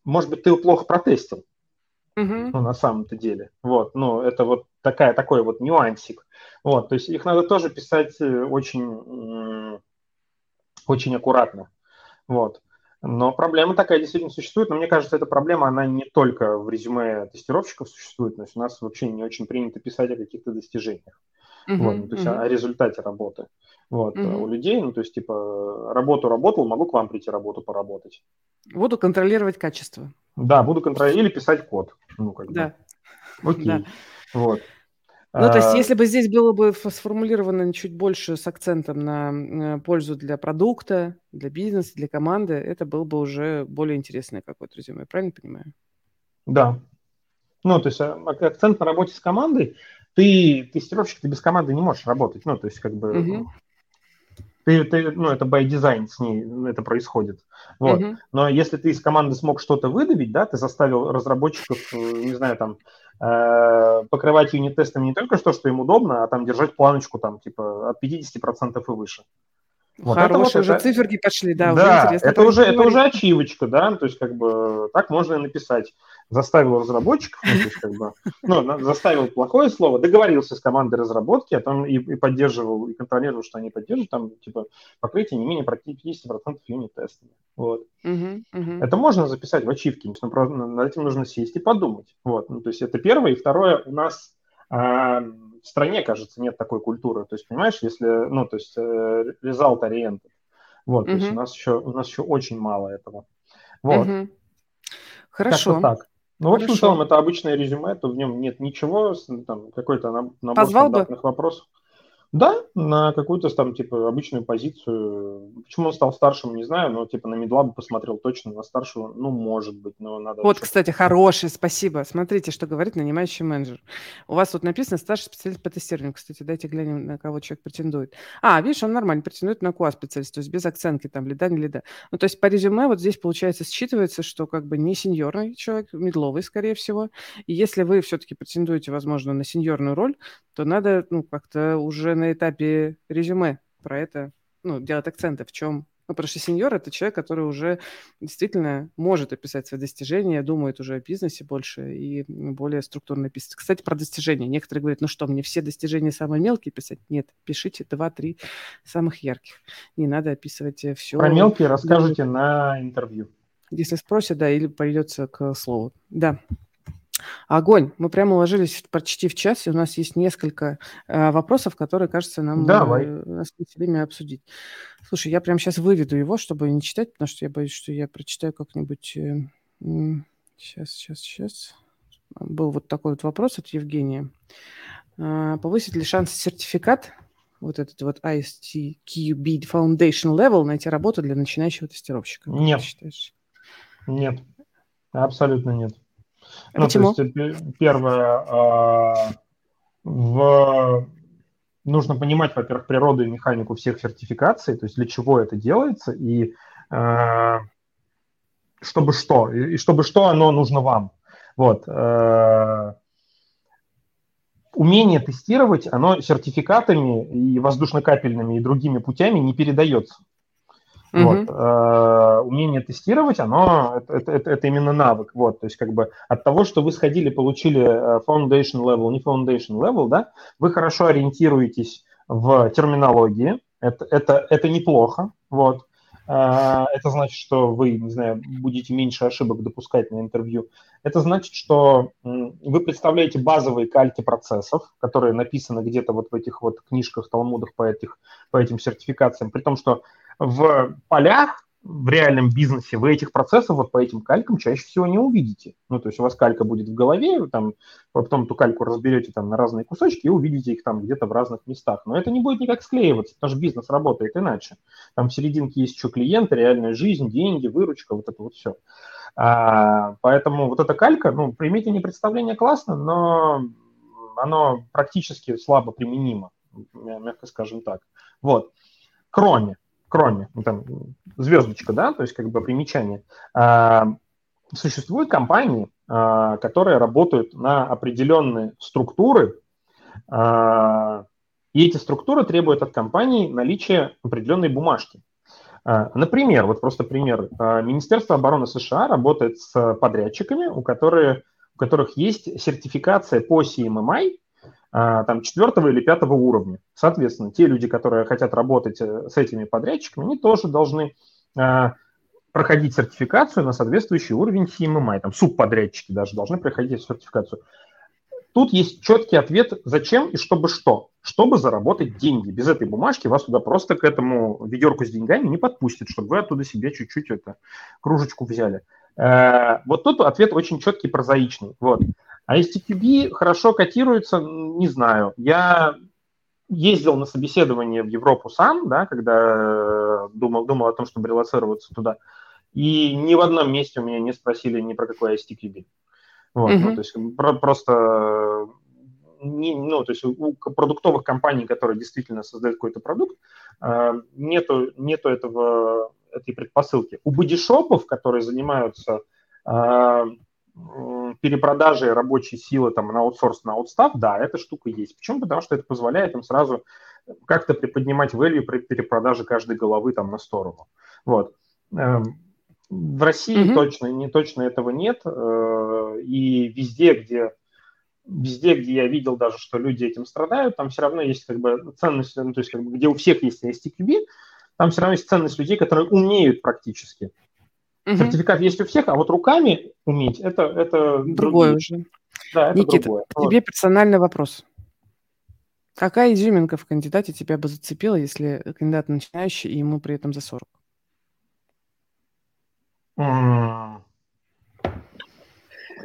Может быть, ты его плохо протестил. Uh-huh. Ну, на самом-то деле. Вот, ну, это вот такая, такой вот нюансик. Вот, то есть их надо тоже писать э, очень, очень аккуратно. Вот. Но проблема такая действительно существует, но мне кажется, эта проблема, она не только в резюме тестировщиков существует, то есть у нас вообще не очень принято писать о каких-то достижениях, uh-huh, вот, ну, то есть uh-huh. о, результате работы. Вот, uh-huh. у людей, ну, то есть, типа, работу работал, могу к вам прийти работу поработать. Буду контролировать качество. Да, буду контролировать или писать код. Ну, как да. бы. Окей. Да. Вот. Ну, то есть, а, если бы здесь было бы сформулировано чуть больше с акцентом на э, пользу для продукта, для бизнеса, для команды, это был бы уже более интересное какое-то резюме, правильно понимаю? Да. Ну, то есть а, акцент на работе с командой, ты тестировщик, ты без команды не можешь работать. Ну, то есть, как бы, угу. ты, ты, ну, это by design с ней это происходит. Вот. Угу. Но если ты из команды смог что-то выдавить, да, ты заставил разработчиков, э, не знаю, там, Э, покрывать юнит-тестами не только то, что им удобно, а там держать планочку там типа от 50% и выше. Вот Хорошие вот уже это... циферки пошли, да. Да, уже это, уже, это уже ачивочка, да, то есть как бы так можно и написать заставил разработчиков, ну, то есть, как бы, ну, заставил плохое слово, договорился с командой разработки, а там и, и поддерживал, и контролировал, что они поддерживают, там, типа, покрытие не менее 50% юнит-тестами. Вот. Uh-huh, uh-huh. Это можно записать в ачивке, но над этим нужно сесть и подумать. Вот. Ну, то есть это первое. И второе, у нас а, в стране, кажется, нет такой культуры. То есть, понимаешь, если, ну, то есть, э, result oriented. Вот, uh-huh. то есть у нас еще, у нас еще очень мало этого. Вот. Хорошо. Как-то так. Ну, в общем, в целом, это обычное резюме, то в нем нет ничего, там, какой-то набор Позвал стандартных бы? вопросов. Да, на какую-то там, типа, обычную позицию. Почему он стал старшим, не знаю, но, типа, на медлаб посмотрел точно, на старшего, ну, может быть, но надо... Вот, кстати, хороший, спасибо. Смотрите, что говорит нанимающий менеджер. У вас тут написано старший специалист по тестированию. Кстати, дайте глянем, на кого человек претендует. А, видишь, он нормально претендует на QA специалист, то есть без оценки там, лида, не лида. Ну, то есть по резюме вот здесь, получается, считывается, что как бы не сеньорный человек, медловый, скорее всего. И если вы все-таки претендуете, возможно, на сеньорную роль, то надо, ну, как-то уже на этапе резюме про это, ну, делать акценты, в чем ну, потому что сеньор – это человек, который уже действительно может описать свои достижения, думает уже о бизнесе больше и более структурно писать. Кстати, про достижения. Некоторые говорят, ну что, мне все достижения самые мелкие писать? Нет, пишите два-три самых ярких. Не надо описывать э, все. Про мелкие расскажите на интервью. Если спросят, да, или придется к слову. Да. Огонь. Мы прямо уложились почти в час, и у нас есть несколько э, вопросов, которые, кажется, нам Давай. э, время обсудить. Слушай, я прямо сейчас выведу его, чтобы не читать, потому что я боюсь, что я прочитаю как-нибудь... Э, сейчас, сейчас, сейчас. Был вот такой вот вопрос от Евгения. Э, повысит ли шанс сертификат, вот этот вот ISTQB Foundation Level, найти работу для начинающего тестировщика? Нет. Нет. Абсолютно нет. Ну, Почему? То есть, э, первое, а, в... нужно понимать, во-первых, природу и механику всех сертификаций, то есть для чего это делается, и э, чтобы что, и чтобы что оно нужно вам. Вот. Э, умение тестировать, оно сертификатами и воздушно-капельными и другими путями не передается. Mm-hmm. Вот. Э, умение тестировать, оно, это, это, это именно навык. Вот. То есть как бы от того, что вы сходили, получили э, foundation level, не foundation level, да, вы хорошо ориентируетесь в терминологии, это, это, это неплохо. Вот. Э, это значит, что вы, не знаю, будете меньше ошибок допускать на интервью. Это значит, что вы представляете базовые кальки процессов, которые написаны где-то вот в этих вот книжках, талмудах по, этих, по этим сертификациям, при том, что в полях, в реальном бизнесе вы этих процессов вот по этим калькам чаще всего не увидите. Ну, то есть у вас калька будет в голове, вы там потом эту кальку разберете там на разные кусочки и увидите их там где-то в разных местах. Но это не будет никак склеиваться, потому что бизнес работает иначе. Там в серединке есть еще клиенты, реальная жизнь, деньги, выручка, вот это вот все. А, поэтому вот эта калька, ну, примите не представление классно, но оно практически слабо применимо, мягко скажем так. Вот. Кроме кроме, ну, там, звездочка, да, то есть как бы примечание, а, существуют компании, а, которые работают на определенные структуры, а, и эти структуры требуют от компании наличия определенной бумажки. Например, вот просто пример. Министерство обороны США работает с подрядчиками, у, которых, у которых есть сертификация по CMMI, а, там, четвертого или пятого уровня. Соответственно, те люди, которые хотят работать э, с этими подрядчиками, они тоже должны а, проходить сертификацию на соответствующий уровень CMMI. Там субподрядчики даже должны проходить сертификацию. Тут есть четкий ответ, зачем и чтобы что. Чтобы заработать деньги. Без этой бумажки вас туда просто к этому ведерку с деньгами не подпустят, чтобы вы оттуда себе чуть-чуть это, кружечку взяли. Э, вот тут ответ очень четкий, прозаичный. Вот. А STQB хорошо котируется, не знаю. Я ездил на собеседование в Европу сам, да, когда э, думал, думал о том, чтобы релацироваться туда, и ни в одном месте у меня не спросили ни про какой STQB. Вот, mm-hmm. ну, то есть про, просто не, ну, то есть у продуктовых компаний, которые действительно создают какой-то продукт, э, нету, нету этого, этой предпосылки. У бодишопов, которые занимаются перепродажей рабочей силы там, на аутсорс, на аутстав, да, эта штука есть. Почему? Потому что это позволяет им сразу как-то приподнимать value при перепродаже каждой головы там на сторону. Вот. Эм, в России mm-hmm. точно, не точно этого нет. Э, и везде, где везде, где я видел даже, что люди этим страдают, там все равно есть как бы ценность, ну, то есть как бы, где у всех есть STQB, там все равно есть ценность людей, которые умеют практически. Угу. Сертификат есть у всех, а вот руками уметь это это другое уже. Да, это Никита, другое. тебе вот. персональный вопрос. Какая изюминка в кандидате тебя бы зацепила, если кандидат начинающий и ему при этом за 40?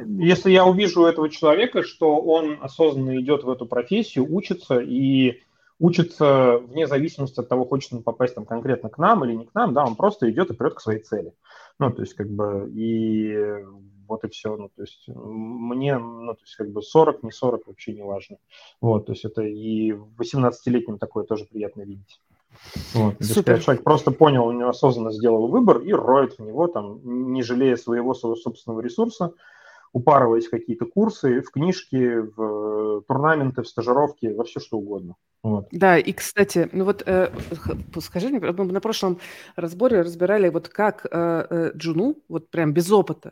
Если я увижу у этого человека, что он осознанно идет в эту профессию, учится и учится вне зависимости от того, хочет он попасть там конкретно к нам или не к нам, да, он просто идет и прет к своей цели. Ну, то есть, как бы, и вот и все. Ну, то есть, мне, ну, то есть, как бы 40, не 40, вообще не важно. Вот, то есть, это и 18-летним такое тоже приятно видеть. Вот, Супер. человек просто понял, у него осознанно сделал выбор и роет в него, там, не жалея своего, своего собственного ресурса, упарываясь в какие-то курсы, в книжки, в турнаменты, в стажировки, во все что угодно. Вот. Да, и, кстати, ну вот э, скажи мне, мы на прошлом разборе разбирали, вот как э, э, Джуну, вот прям без опыта,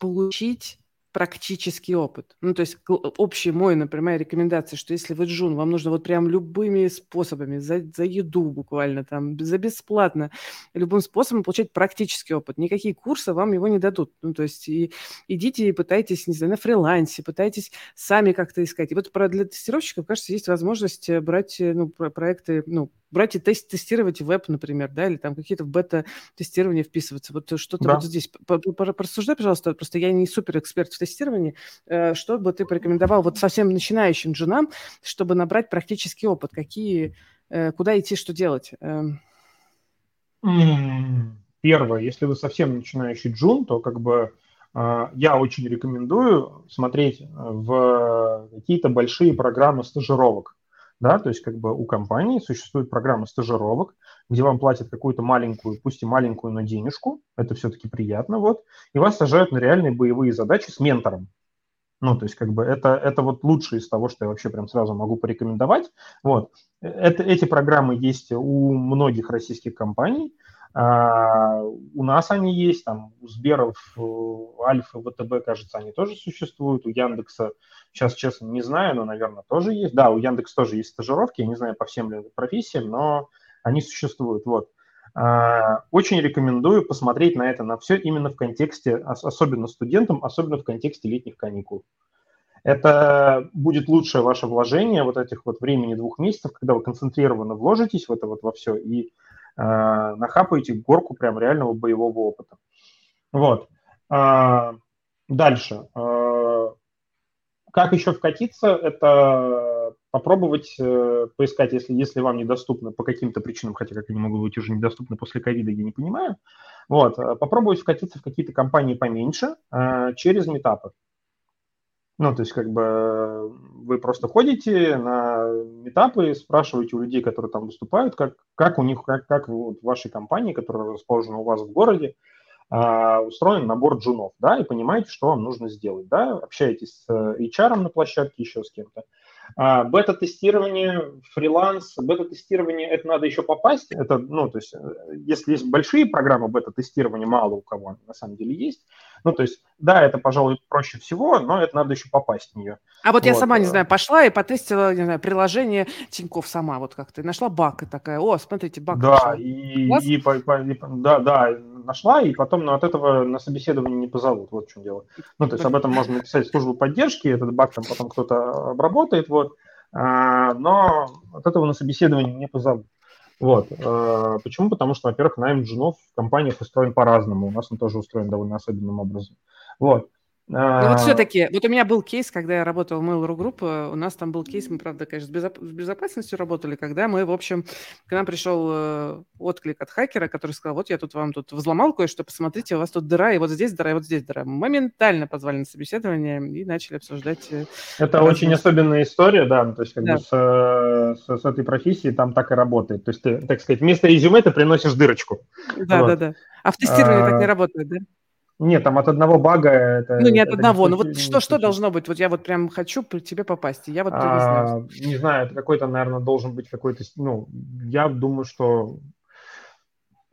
получить практический опыт. Ну, то есть общий мой, например, рекомендация, что если вы джун, вам нужно вот прям любыми способами, за, за еду буквально, там, за бесплатно, любым способом получать практический опыт. Никакие курсы вам его не дадут. Ну, то есть и идите и пытайтесь, не знаю, на фрилансе, пытайтесь сами как-то искать. И вот про, для тестировщиков, кажется, есть возможность э, брать э, ну, проекты, ну, брать и тест, тестировать веб, например, да, или там какие-то в бета-тестирования вписываться. Вот что-то да. вот здесь. Порассуждай, пожалуйста, просто я не супер эксперт в тестировании. Э, что бы ты порекомендовал вот совсем начинающим джунам, чтобы набрать практический опыт? Какие, э, куда идти, что делать? Эм. Первое, если вы совсем начинающий джун, то как бы э, я очень рекомендую смотреть в какие-то большие программы стажировок да, то есть как бы у компании существует программа стажировок, где вам платят какую-то маленькую, пусть и маленькую, но денежку, это все-таки приятно, вот, и вас сажают на реальные боевые задачи с ментором. Ну, то есть, как бы, это, это вот лучшее из того, что я вообще прям сразу могу порекомендовать. Вот. Это, эти программы есть у многих российских компаний. А, у нас они есть, там, у Сберов, Альфа, ВТБ, кажется, они тоже существуют, у Яндекса, сейчас, честно, не знаю, но, наверное, тоже есть. Да, у Яндекса тоже есть стажировки, я не знаю по всем ли профессиям, но они существуют, вот. А, очень рекомендую посмотреть на это, на все именно в контексте, особенно студентам, особенно в контексте летних каникул. Это будет лучшее ваше вложение вот этих вот времени двух месяцев, когда вы концентрированно вложитесь в это вот во все и нахапаете горку прям реального боевого опыта. Вот. А, дальше. А, как еще вкатиться? Это попробовать э, поискать, если, если вам недоступно по каким-то причинам, хотя как они могут быть уже недоступны после ковида, я не понимаю, вот, э, попробовать вкатиться в какие-то компании поменьше э, через метапы. Ну, то есть, как бы вы просто ходите на метапы, спрашиваете у людей, которые там выступают, как, как у них, как, как вот в вашей компании, которая расположена у вас в городе, а, устроен набор джунов, да, и понимаете, что вам нужно сделать, да, общаетесь с HR на площадке, еще с кем-то, а, бета-тестирование, фриланс, бета-тестирование, это надо еще попасть. Это, ну, то есть, э, если есть большие программы бета-тестирования, мало у кого на самом деле есть. Ну, то есть, да, это, пожалуй, проще всего, но это надо еще попасть в нее. А вот, вот я сама, не э. знаю, пошла и потестила, не знаю, приложение Тиньков сама, вот как-то, нашла баг и такая, о, смотрите, баг. Да, и, и, и, и, да, да, нашла, и потом ну, от этого на собеседование не позовут, вот в чем дело. Ну, то есть об этом можно написать в службу поддержки, этот баг там потом кто-то обработает, вот, а, но от этого на собеседование не позовут. Вот. Э, почему? Потому что, во-первых, найм джунов в компаниях устроен по-разному. У нас он тоже устроен довольно особенным образом. Вот. Ну вот а, все-таки, вот у меня был кейс, когда я работал в Mail.ru Group, э, у нас там был кейс, мы, правда, конечно, с, безоп- с безопасностью работали, когда мы, в общем, к нам пришел э, отклик от хакера, который сказал, вот я тут вам тут взломал кое-что, посмотрите, у вас тут дыра, и вот здесь дыра, и вот здесь дыра. Моментально позвали на собеседование и начали обсуждать. Э, Это разные... очень особенная история, да, то есть как да. бы с, с, с этой профессией там так и работает. То есть ты, так сказать, вместо резюме ты приносишь дырочку. Да, вот. да, да. А в тестировании а... так не работает, да? Нет, там от одного бага это... Ну, не от одного. Ну, вот что, что должно быть? Вот я вот прям хочу при тебе попасть, я вот а, не знаю. Не знаю, это какой-то, наверное, должен быть какой-то... Ну, я думаю, что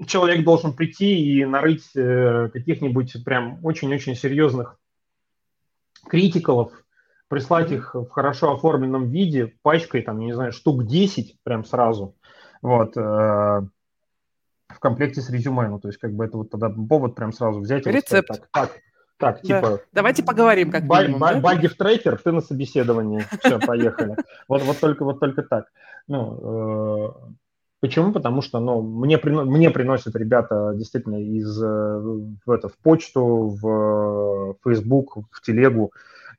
человек должен прийти и нарыть э, каких-нибудь прям очень-очень серьезных критикалов, прислать их в хорошо оформленном виде, пачкой, там, не знаю, штук 10 прям сразу. Вот. Э, в комплекте с резюме. Ну, то есть, как бы это вот тогда повод прям сразу взять и Рецепт. Сказать, так, так, так, да. типа... Давайте поговорим как баг, минимум, баг, да? Баги в трекер, ты на собеседовании. Все, поехали. Вот, вот, только, вот только так. Ну, э, почему? Потому что ну, мне, мне приносят ребята действительно из, э, в, это, в почту, в Facebook, в телегу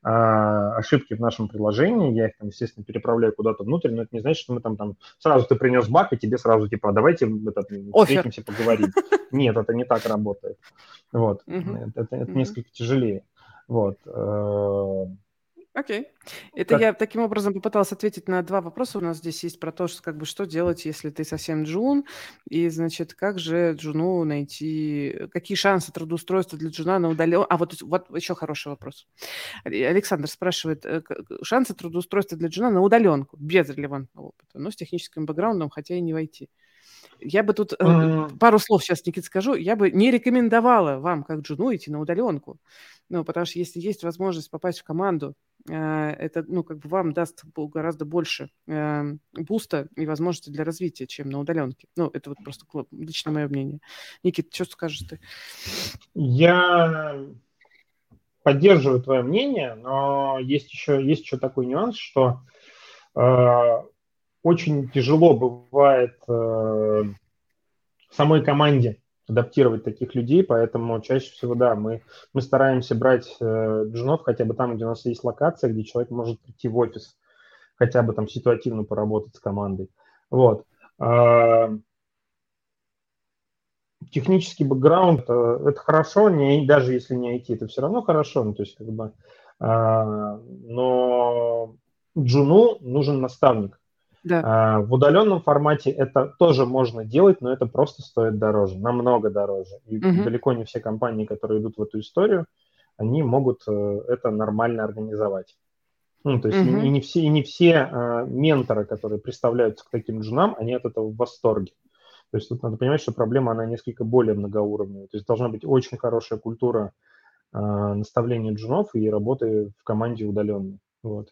а, ошибки в нашем приложении, я их там, естественно, переправляю куда-то внутрь, но это не значит, что мы там, там сразу ты принес баг, и тебе сразу, типа, «А давайте это, встретимся, поговорим. Нет, это не так работает. Вот. Это, это несколько тяжелее. Вот. Э, Окей. Это как... я таким образом попыталась ответить на два вопроса. У нас здесь есть про то, что как бы что делать, если ты совсем джун, и, значит, как же джуну найти, какие шансы трудоустройства для джуна на удален... А вот, вот еще хороший вопрос. Александр спрашивает, э, шансы трудоустройства для джуна на удаленку, без релевантного опыта, но с техническим бэкграундом, хотя и не войти. Я бы тут mm. пару слов сейчас, Никит, скажу. Я бы не рекомендовала вам, как джуну, идти на удаленку. Ну, потому что если есть возможность попасть в команду, э, это, ну, как бы вам даст гораздо больше э, буста и возможности для развития, чем на удаленке. Ну, это вот просто личное мое мнение. Никит, что скажешь ты? Я поддерживаю твое мнение, но есть еще, есть еще такой нюанс, что э, очень тяжело бывает э, самой команде адаптировать таких людей, поэтому чаще всего, да, мы, мы стараемся брать э, джунов хотя бы там, где у нас есть локация, где человек может прийти в офис, хотя бы там ситуативно поработать с командой. Вот. Э, технический бэкграунд это, это хорошо, не, даже если не IT, это все равно хорошо, ну, то есть как бы, э, но джуну нужен наставник. Да. А, в удаленном формате это тоже можно делать, но это просто стоит дороже, намного дороже. И угу. далеко не все компании, которые идут в эту историю, они могут э, это нормально организовать. Ну, то есть угу. и, и не все, и не все а, менторы, которые представляются к таким джунам, они от этого в восторге. То есть тут надо понимать, что проблема, она несколько более многоуровневая. То есть должна быть очень хорошая культура а, наставления джунов и работы в команде удаленно. Вот.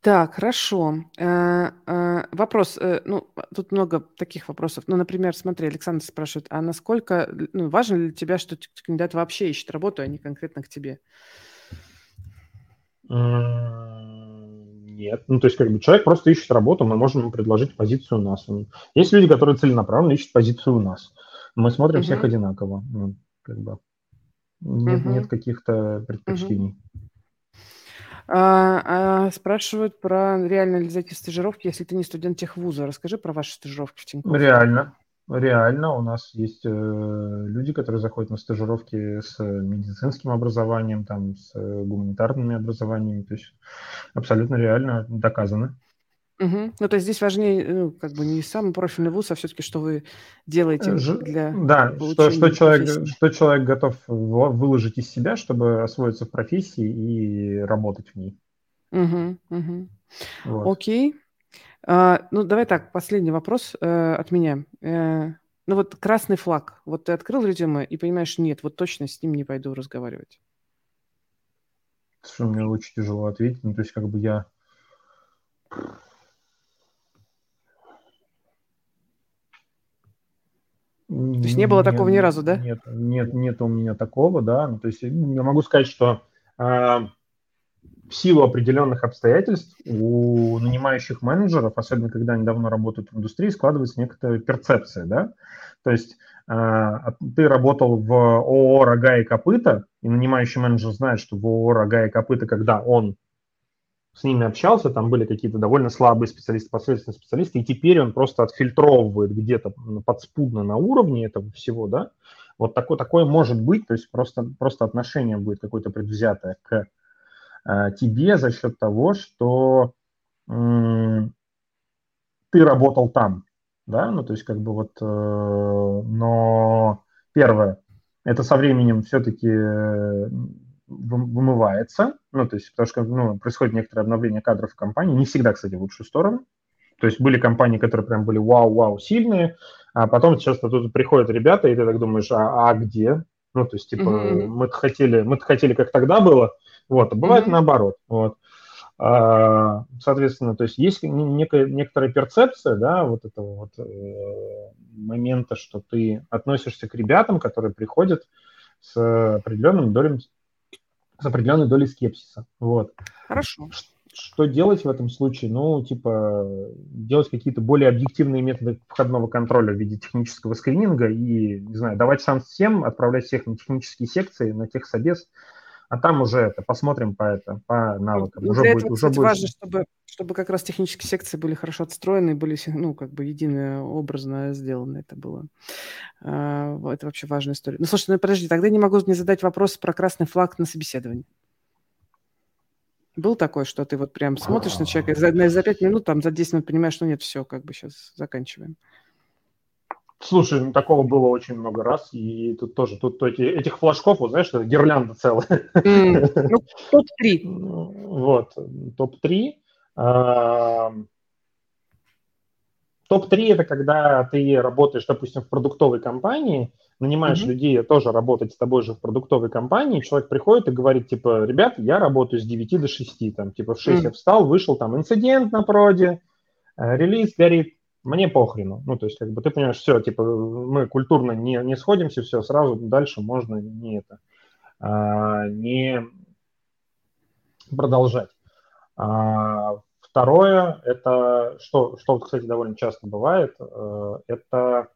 Так, хорошо. Э, э, вопрос, э, ну, тут много таких вопросов. Ну, например, смотри, Александр спрашивает, а насколько, ну, важно для тебя, что кандидат вообще ищет работу, а не конкретно к тебе? Нет. Ну, то есть, как бы человек просто ищет работу, мы можем ему предложить позицию у нас. Есть люди, которые целенаправленно ищут позицию у нас. Мы смотрим угу. всех одинаково. Ну, как бы. Нет, угу. нет каких-то предпочтений. Угу. А, а, спрашивают про реально ли зайти в стажировки, если ты не студент техвуза. Расскажи про ваши стажировки в Тинькофф. Реально. Реально, у нас есть э, люди, которые заходят на стажировки с медицинским образованием, там, с гуманитарными образованиями, то есть абсолютно реально доказано. Угу. Ну, то есть здесь важнее, ну, как бы не сам профильный вуз, а все-таки что вы делаете Ж... для Да, что, что, человек, что человек готов выложить из себя, чтобы освоиться в профессии и работать в ней. Угу, угу. Вот. Окей. А, ну, давай так, последний вопрос э, от меня. Э, ну, вот красный флаг. Вот ты открыл резюме и понимаешь, нет, вот точно с ним не пойду разговаривать. Что мне очень тяжело ответить. Ну, то есть, как бы я то есть не было нет, такого ни разу, да? Нет, нет, нет у меня такого, да. Ну, то есть я могу сказать, что э, в силу определенных обстоятельств у нанимающих менеджеров, особенно когда они давно работают в индустрии, складывается некоторая перцепция, да. То есть э, ты работал в ООО «Рога и копыта», и нанимающий менеджер знает, что в ООО «Рога и копыта», когда он с ними общался, там были какие-то довольно слабые специалисты, посредственные специалисты, и теперь он просто отфильтровывает где-то подспудно на уровне этого всего, да, вот такое, такое может быть, то есть просто, просто отношение будет какое-то предвзятое к э, тебе за счет того, что э, ты работал там, да, ну, то есть как бы вот, э, но первое, это со временем все-таки э, вымывается, ну, то есть, потому что ну, происходит некоторое обновление кадров в компании, не всегда, кстати, в лучшую сторону. То есть были компании, которые прям были вау-вау сильные, а потом часто тут приходят ребята, и ты так думаешь, а, а где? Ну, то есть, типа, mm-hmm. мы хотели, мы хотели, как тогда было, вот, а бывает mm-hmm. наоборот, вот. А, соответственно, то есть есть некая, некоторая перцепция, да, вот этого вот э, момента, что ты относишься к ребятам, которые приходят с определенным долей с определенной долей скепсиса. Вот. Хорошо. Что делать в этом случае? Ну, типа, делать какие-то более объективные методы входного контроля в виде технического скрининга и, не знаю, давать шанс всем, отправлять всех на технические секции, на техсобес, а там уже это посмотрим по это по навыкам. Ну, уже для будет, этого, уже кстати, будет... важно, чтобы чтобы как раз технические секции были хорошо отстроены, были, ну, как бы едино образно сделаны это было. А, это вообще важная история. Ну, слушай, ну подожди, тогда не могу не задать вопрос про красный флаг на собеседовании. Был такой, что ты вот прям смотришь на человека, за, за 5 минут, там, за 10 минут понимаешь, что нет, все, как бы сейчас заканчиваем. Слушай, ну, такого было очень много раз, и тут тоже, тут эти, этих флажков, вот знаешь, это гирлянда целая. Mm, ну, топ-3. Вот, топ-3. Топ-3 – это когда ты работаешь, допустим, в продуктовой компании, нанимаешь mm-hmm. людей тоже работать с тобой же в продуктовой компании, человек приходит и говорит, типа, ребят, я работаю с 9 до 6, там, типа, в 6 mm-hmm. я встал, вышел, там, инцидент на проде, э, релиз горит, мне похрену. Ну, то есть, как бы, ты понимаешь, все, типа, мы культурно не, не сходимся, все, сразу дальше можно не это, а, не продолжать. А, Второе, это, что, что, кстати, довольно часто бывает, э, это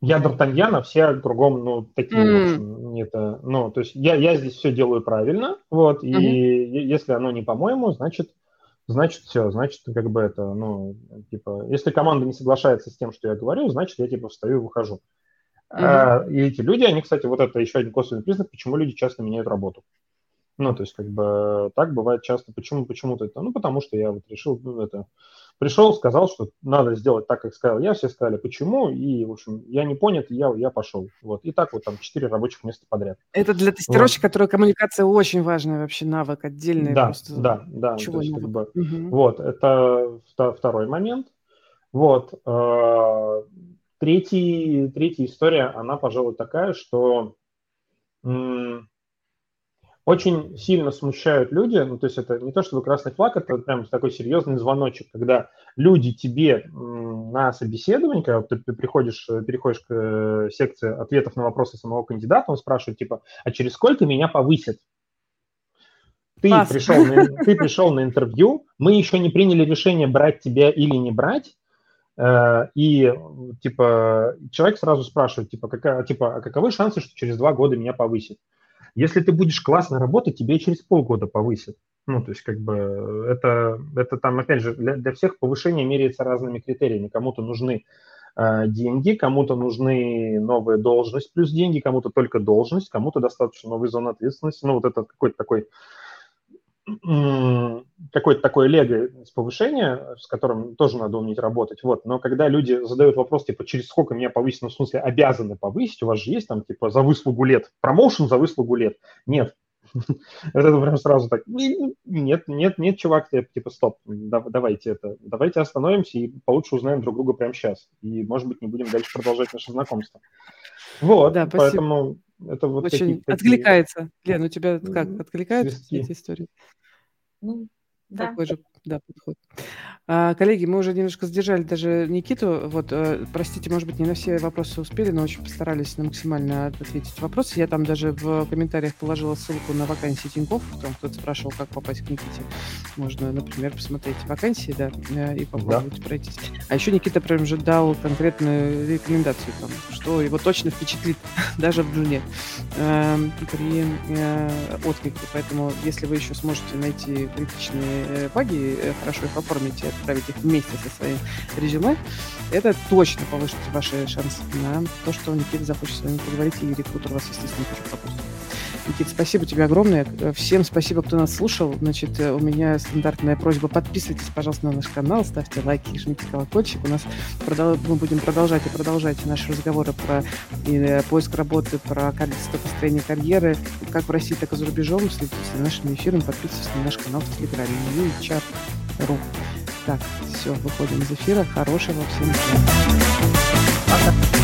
я Д'Артаньян, а все кругом, ну, такие, mm. в общем, это, ну, то есть я, я здесь все делаю правильно, вот, и mm-hmm. если оно не по-моему, значит, значит все, значит, как бы это, ну, типа, если команда не соглашается с тем, что я говорю, значит, я, типа, встаю и выхожу. Mm-hmm. И эти люди, они, кстати, вот это еще один косвенный признак, почему люди часто меняют работу. Ну, то есть, как бы, так бывает часто. Почему, почему-то это? Ну, потому что я вот решил, ну, это, пришел, сказал, что надо сделать так, как сказал я, все сказали, почему, и, в общем, я не понят, я, я пошел. Вот, и так вот там четыре рабочих места подряд. Это для тестировщика, вот. который коммуникация очень важный вообще навык, отдельный. Да, просто... да, да. Чего есть, как бы, угу. Вот, это второй момент. Вот. Э, третий, третья история, она, пожалуй, такая, что очень сильно смущают люди, ну, то есть это не то, чтобы красный флаг, это прям такой серьезный звоночек, когда люди тебе на собеседование, когда ты, приходишь, переходишь к э, секции ответов на вопросы самого кандидата, он спрашивает, типа, а через сколько меня повысят? Ты пришел, на, ты пришел на интервью, мы еще не приняли решение, брать тебя или не брать, э, и типа человек сразу спрашивает, типа, какая, типа, а каковы шансы, что через два года меня повысят? Если ты будешь классно работать, тебе через полгода повысят. Ну, то есть, как бы, это, это там, опять же, для, для всех повышение меряется разными критериями. Кому-то нужны э, деньги, кому-то нужны новая должность плюс деньги, кому-то только должность, кому-то достаточно новой зоны ответственности. Ну, вот это какой-то такой какое-то такое лего с повышения, с которым тоже надо уметь работать. Вот. Но когда люди задают вопрос, типа, через сколько меня повысить, ну, в смысле, обязаны повысить, у вас же есть там, типа, за выслугу лет, промоушен за выслугу лет. Нет. Это прям сразу так, нет, нет, нет, чувак, типа, стоп, давайте это, давайте остановимся и получше узнаем друг друга прямо сейчас. И, может быть, не будем дальше продолжать наше знакомство. Вот, да, поэтому это вот Очень такие, откликается. Такие... Лен, у тебя как, откликаются эти истории? Ну, да. Такой же да, подходит. А, коллеги, мы уже немножко задержали даже Никиту. Вот, э, простите, может быть, не на все вопросы успели, но очень постарались на максимально ответить вопросы. Я там даже в комментариях положила ссылку на вакансии Тинькофф. Там кто-то спрашивал, как попасть к Никите. Можно, например, посмотреть вакансии, да, э, и попробовать да. пройтись. А еще Никита прям же дал конкретную рекомендацию, там, что его точно впечатлит даже в джуне э, при э, отклике. Поэтому, если вы еще сможете найти критичные э, баги, э, хорошо их оформить и отправить их вместе со своим резюме, это точно повысит ваши шансы на то, что Никита захочет с вами поговорить, и рекрутер вас, естественно, тоже пропустит. Никита, спасибо тебе огромное. Всем спасибо, кто нас слушал. Значит, у меня стандартная просьба. Подписывайтесь, пожалуйста, на наш канал, ставьте лайки, жмите колокольчик. У нас продол... мы будем продолжать и продолжать наши разговоры про и, э, поиск работы, про качество построения карьеры, как в России, так и за рубежом. Следите за нашими эфирами, подписывайтесь на наш канал в Телеграме. Чат.ру. Так, все, выходим из эфира. Хорошего всем. Пока.